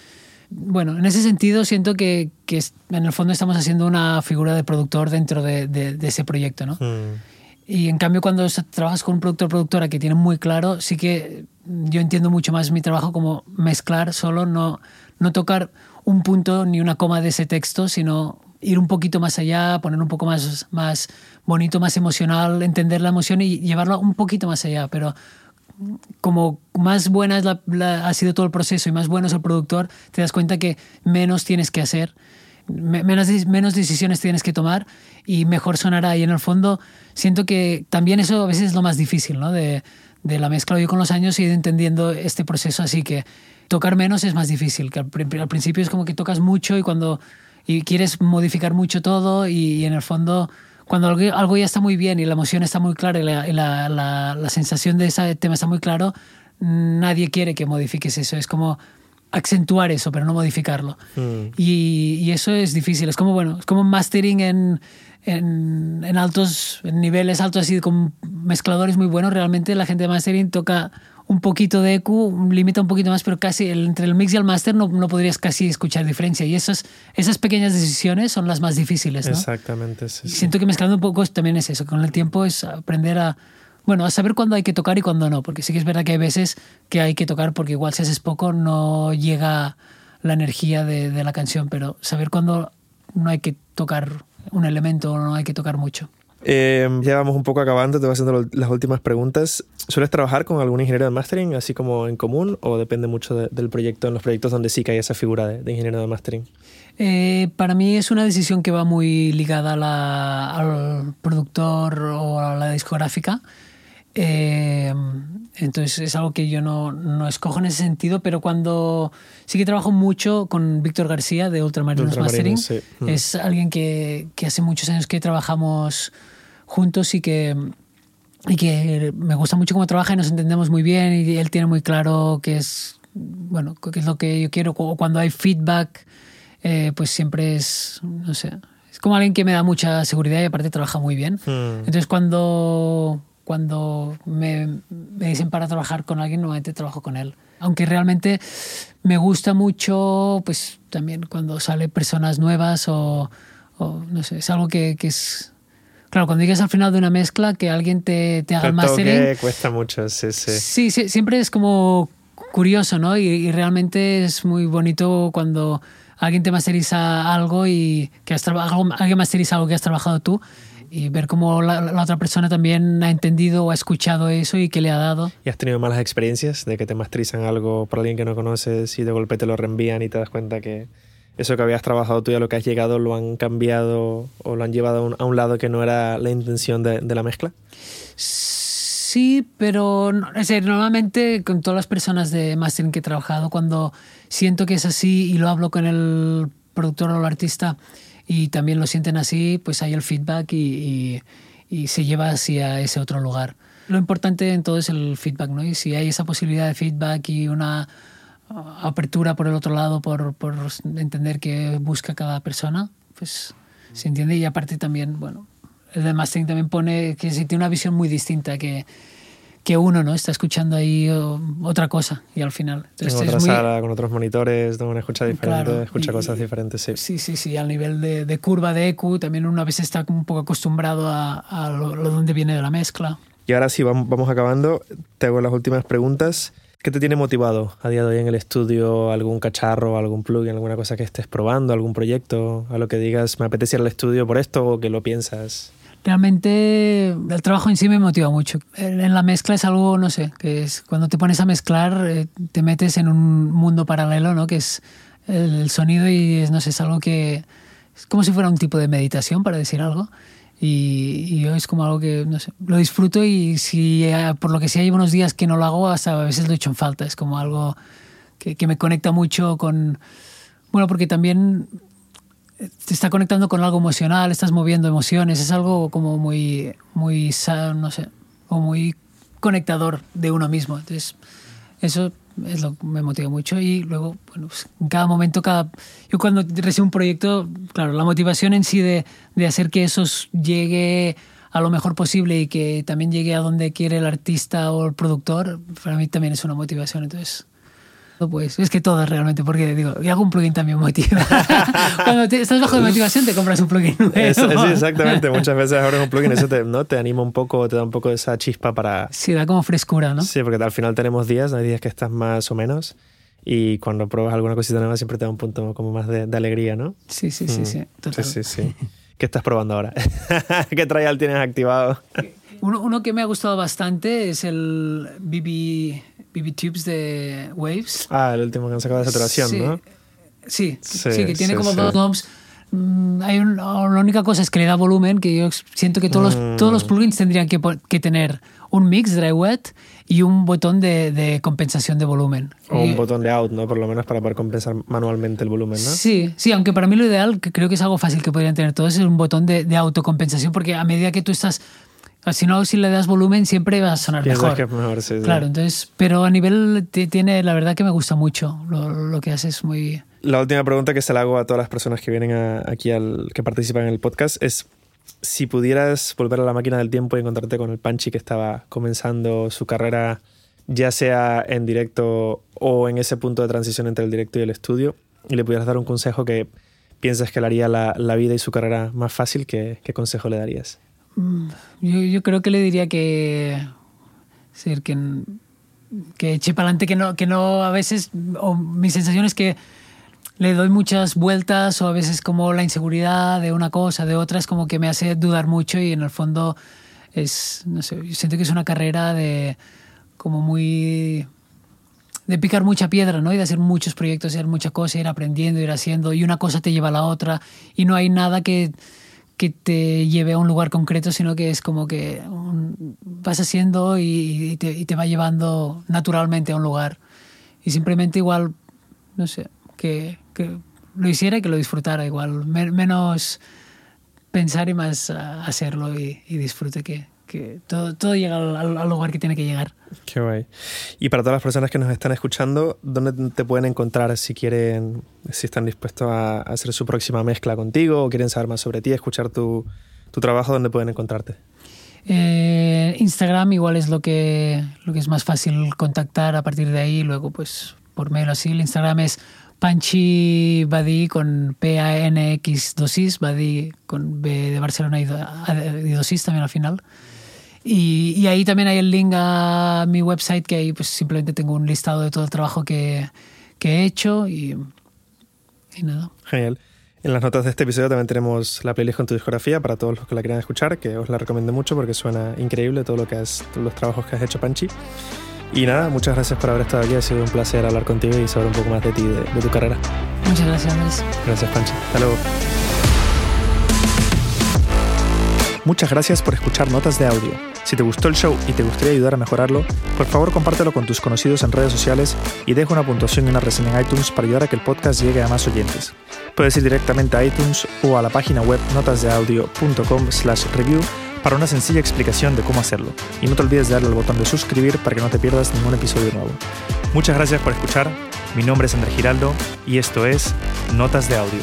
Bueno, en ese sentido siento que, que, en el fondo estamos haciendo una figura de productor dentro de, de ese proyecto, ¿no? Mm. Y en cambio cuando trabajas con un productor productora que tiene muy claro, sí que yo entiendo mucho más mi trabajo como mezclar solo, no, no tocar un punto ni una coma de ese texto, sino ir un poquito más allá, poner un poco más, más bonito, más emocional, entender la emoción y llevarlo un poquito más allá. Pero como más buena es la, ha sido todo el proceso y más bueno es el productor, te das cuenta que menos tienes que hacer, menos, menos decisiones tienes que tomar y mejor sonará. Y en el fondo siento que también eso a veces es lo más difícil, ¿no? De, de la mezcla. Yo con los años he ido entendiendo este proceso, así que tocar menos es más difícil, que al, principio es como que tocas mucho y cuando y quieres modificar mucho todo y, en el fondo cuando algo, ya está muy bien y la emoción está muy clara y la, la, la, sensación de ese tema está muy claro, nadie quiere que modifiques eso. Es como acentuar eso, pero no modificarlo. Mm. Y, y, eso es difícil. Es como, bueno, es como mastering en, en, en, altos en niveles altos, así con mezcladores muy buenos. Realmente la gente de mastering toca un poquito de EQ, limita un poquito más, pero casi entre el mix y el master no, no podrías casi escuchar diferencia. Y esas, esas pequeñas decisiones son las más difíciles. ¿no? Exactamente. Sí, Siento que mezclando un poco también es eso. Con el tiempo es aprender a, bueno, a saber cuándo hay que tocar y cuándo no. Porque sí que es verdad que hay veces que hay que tocar porque igual si haces poco no llega la energía de, de la canción, pero saber cuándo no hay que tocar un elemento, no hay que tocar mucho. Eh, ya vamos un poco acabando, te voy haciendo las últimas preguntas. ¿Sueles trabajar con algún ingeniero de mastering, así como en común, o depende mucho del proyecto, en los proyectos donde sí que hay esa figura de, ingeniero de mastering? Eh, para mí es una decisión que va muy ligada al productor o a la discográfica. Eh, entonces es algo que yo no, no, escojo en ese sentido, pero cuando sí que trabajo mucho con Víctor García de Ultramarinos, Mastering, mm. es alguien que, que, hace muchos años que trabajamos juntos y que, y que me gusta mucho cómo trabaja y nos entendemos muy bien y él tiene muy claro qué es, bueno, qué es lo que yo quiero. Cuando hay feedback, eh, pues siempre es, no sé, es como alguien que me da mucha seguridad y aparte trabaja muy bien. Mm. Entonces cuando cuando me, me, dicen para trabajar con alguien, normalmente trabajo con él. Aunque realmente me gusta mucho, pues también cuando sale personas nuevas o, no sé, es algo que, que, es... Claro, cuando llegas al final de una mezcla, que alguien te, te haga el mastering... cuesta mucho, sí, sí. Sí, siempre es como curioso, ¿no? Y, y, realmente es muy bonito cuando alguien te masteriza algo y que has alguien masteriza algo que has trabajado tú y ver cómo la, otra persona también ha entendido o ha escuchado eso y qué le ha dado. ¿Y has tenido malas experiencias de que te masterizan algo por alguien que no conoces y de golpe te lo reenvían y te das cuenta que eso que habías trabajado tú y a lo que has llegado lo han cambiado o lo han llevado a un, lado que no era la intención de, de la mezcla? Sí, pero es decir, normalmente con todas las personas de mastering que he trabajado, cuando siento que es así y lo hablo con el productor o el artista, y también lo sienten así, pues hay el feedback y, y, se lleva hacia ese otro lugar. Lo importante en todo es el feedback, ¿no? Y si hay esa posibilidad de feedback y una apertura por el otro lado, por, por entender qué busca cada persona, pues se entiende. Y aparte también, bueno, el de mastering también pone que si tiene una visión muy distinta, que que uno no está escuchando ahí otra cosa y al final. Entonces, en otra sala, con otros monitores, donde uno escucha diferente, escucha cosas diferentes, sí. Sí, sí, sí, al nivel de, de, curva de EQ también uno a veces está un poco acostumbrado a, a lo, donde viene de la mezcla. Y ahora sí, vamos, vamos acabando. Te hago las últimas preguntas. ¿Qué te tiene motivado a día de hoy en el estudio? ¿Algún cacharro, algún plugin, alguna cosa que estés probando, algún proyecto? A lo que digas, me apetece ir al estudio por esto o que lo piensas. Realmente el trabajo en sí me motiva mucho. En la mezcla es algo, no sé, que es cuando te pones a mezclar eh, te metes en un mundo paralelo, ¿no? Que es el sonido y es, no sé, es algo que es como si fuera un tipo de meditación, para decir algo. Y, yo es como algo que, no sé, lo disfruto y si eh, por lo que sea llevo unos días que no lo hago, hasta a veces lo he hecho en falta. Es como algo que, que me conecta mucho con... Bueno, porque también te está conectando con algo emocional, estás moviendo emociones, es algo como muy, muy, no sé, o muy conectador de uno mismo. Entonces, eso es lo que me motiva mucho y luego, bueno, pues en cada momento, cada... Yo cuando recibo un proyecto, claro, la motivación en sí de, de hacer que eso llegue a lo mejor posible y que también llegue a donde quiere el artista o el productor, para mí también es una motivación. Entonces, pues es que todas realmente, porque digo, y hago un plugin también motiva. Cuando estás bajo de motivación te compras un plugin nuevo. sí, exactamente. Muchas veces abres un plugin, eso te, ¿no? te anima un poco, te da un poco de esa chispa para... Sí, da como frescura, ¿no? Sí, porque al final tenemos días, hay días que estás más o menos y cuando pruebas alguna cosita nueva siempre te da un punto como más de, alegría, ¿no? Sí, sí, sí, sí, mm. Sí, sí, sí. ¿Qué estás probando ahora? ¿Qué trial tienes activado? Uno, uno, que me ha gustado bastante es el BB, BB Tubes de Waves. Ah, el último que han sacado de saturación, ¿no? Sí, sí, que tiene como dos knobs. Mm, hay la única cosa es que le da volumen, que yo siento que todos, los, todos los mm. plugins tendrían que, que, tener un mix dry wet y un botón de, de compensación de volumen. O un botón de out, ¿no? Por lo menos para poder compensar manualmente el volumen, ¿no? Sí, sí, aunque para mí lo ideal, que creo que es algo fácil que podrían tener todos, es un botón de, de autocompensación, porque a medida que tú estás si no, si le das volumen siempre va a sonar mejor. Claro, entonces, pero a nivel tiene, la verdad que me gusta mucho lo, que haces muy... La última pregunta que se la hago a todas las personas que vienen aquí, al, que participan en el podcast, es si pudieras volver a la máquina del tiempo y encontrarte con el Panchi que estaba comenzando su carrera, ya sea en directo o en ese punto de transición entre el directo y el estudio, y le pudieras dar un consejo que piensas que le haría la, vida y su carrera más fácil, ¿qué, qué consejo le darías? Mm, yo, creo que le diría que. Ser, que, que eche para adelante, que no, que no a veces. O mi sensación es que le doy muchas vueltas o a veces como la inseguridad de una cosa, de otra, es como que me hace dudar mucho y en el fondo es, no sé, siento que es una carrera de como muy de picar mucha piedra, ¿no? Y de hacer muchos proyectos, hacer muchas cosas, ir aprendiendo, ir haciendo, y una cosa te lleva a la otra, y no hay nada que que te lleve a un lugar concreto, sino que es como que vas haciendo y, te, va llevando naturalmente a un lugar. Y simplemente igual, no sé, que, lo hiciera y que lo disfrutara igual. menos pensar y más hacerlo y, y disfrute que, que todo, todo llega al, lugar que tiene que llegar. Qué guay. Y para todas las personas que nos están escuchando, ¿dónde te pueden encontrar si quieren, si están dispuestos a hacer su próxima mezcla contigo o quieren saber más sobre ti, escuchar tu, tu trabajo, ¿dónde pueden encontrarte? Eh, Instagram igual es lo que, lo que es más fácil contactar a partir de ahí, luego pues por mail así. El Instagram es Panchi Badi con P-A-N-X dosis, Badi con B de Barcelona y, dosis también al final. Y, ahí también hay el link a mi website, que ahí pues simplemente tengo un listado de todo el trabajo que, que he hecho y, y, nada. Genial. En las notas de este episodio también tenemos la playlist con tu discografía para todos los que la quieran escuchar, que os la recomiendo mucho porque suena increíble todo lo que has, todos los trabajos que has hecho, Panchi. Y nada, muchas gracias por haber estado aquí. Ha sido un placer hablar contigo y saber un poco más de ti, de, de tu carrera. Muchas gracias, Andrés. Gracias, Panchi. Hasta luego. Muchas gracias por escuchar Notas de Audio. Si te gustó el show y te gustaría ayudar a mejorarlo, por favor compártelo con tus conocidos en redes sociales y deja una puntuación y una reseña en iTunes para ayudar a que el podcast llegue a más oyentes. Puedes ir directamente a iTunes o a la página web notasdeaudio.com slash review para una sencilla explicación de cómo hacerlo. Y no te olvides de darle al botón de suscribir para que no te pierdas ningún episodio nuevo. Muchas gracias por escuchar, mi nombre es Andrés Giraldo y esto es Notas de Audio.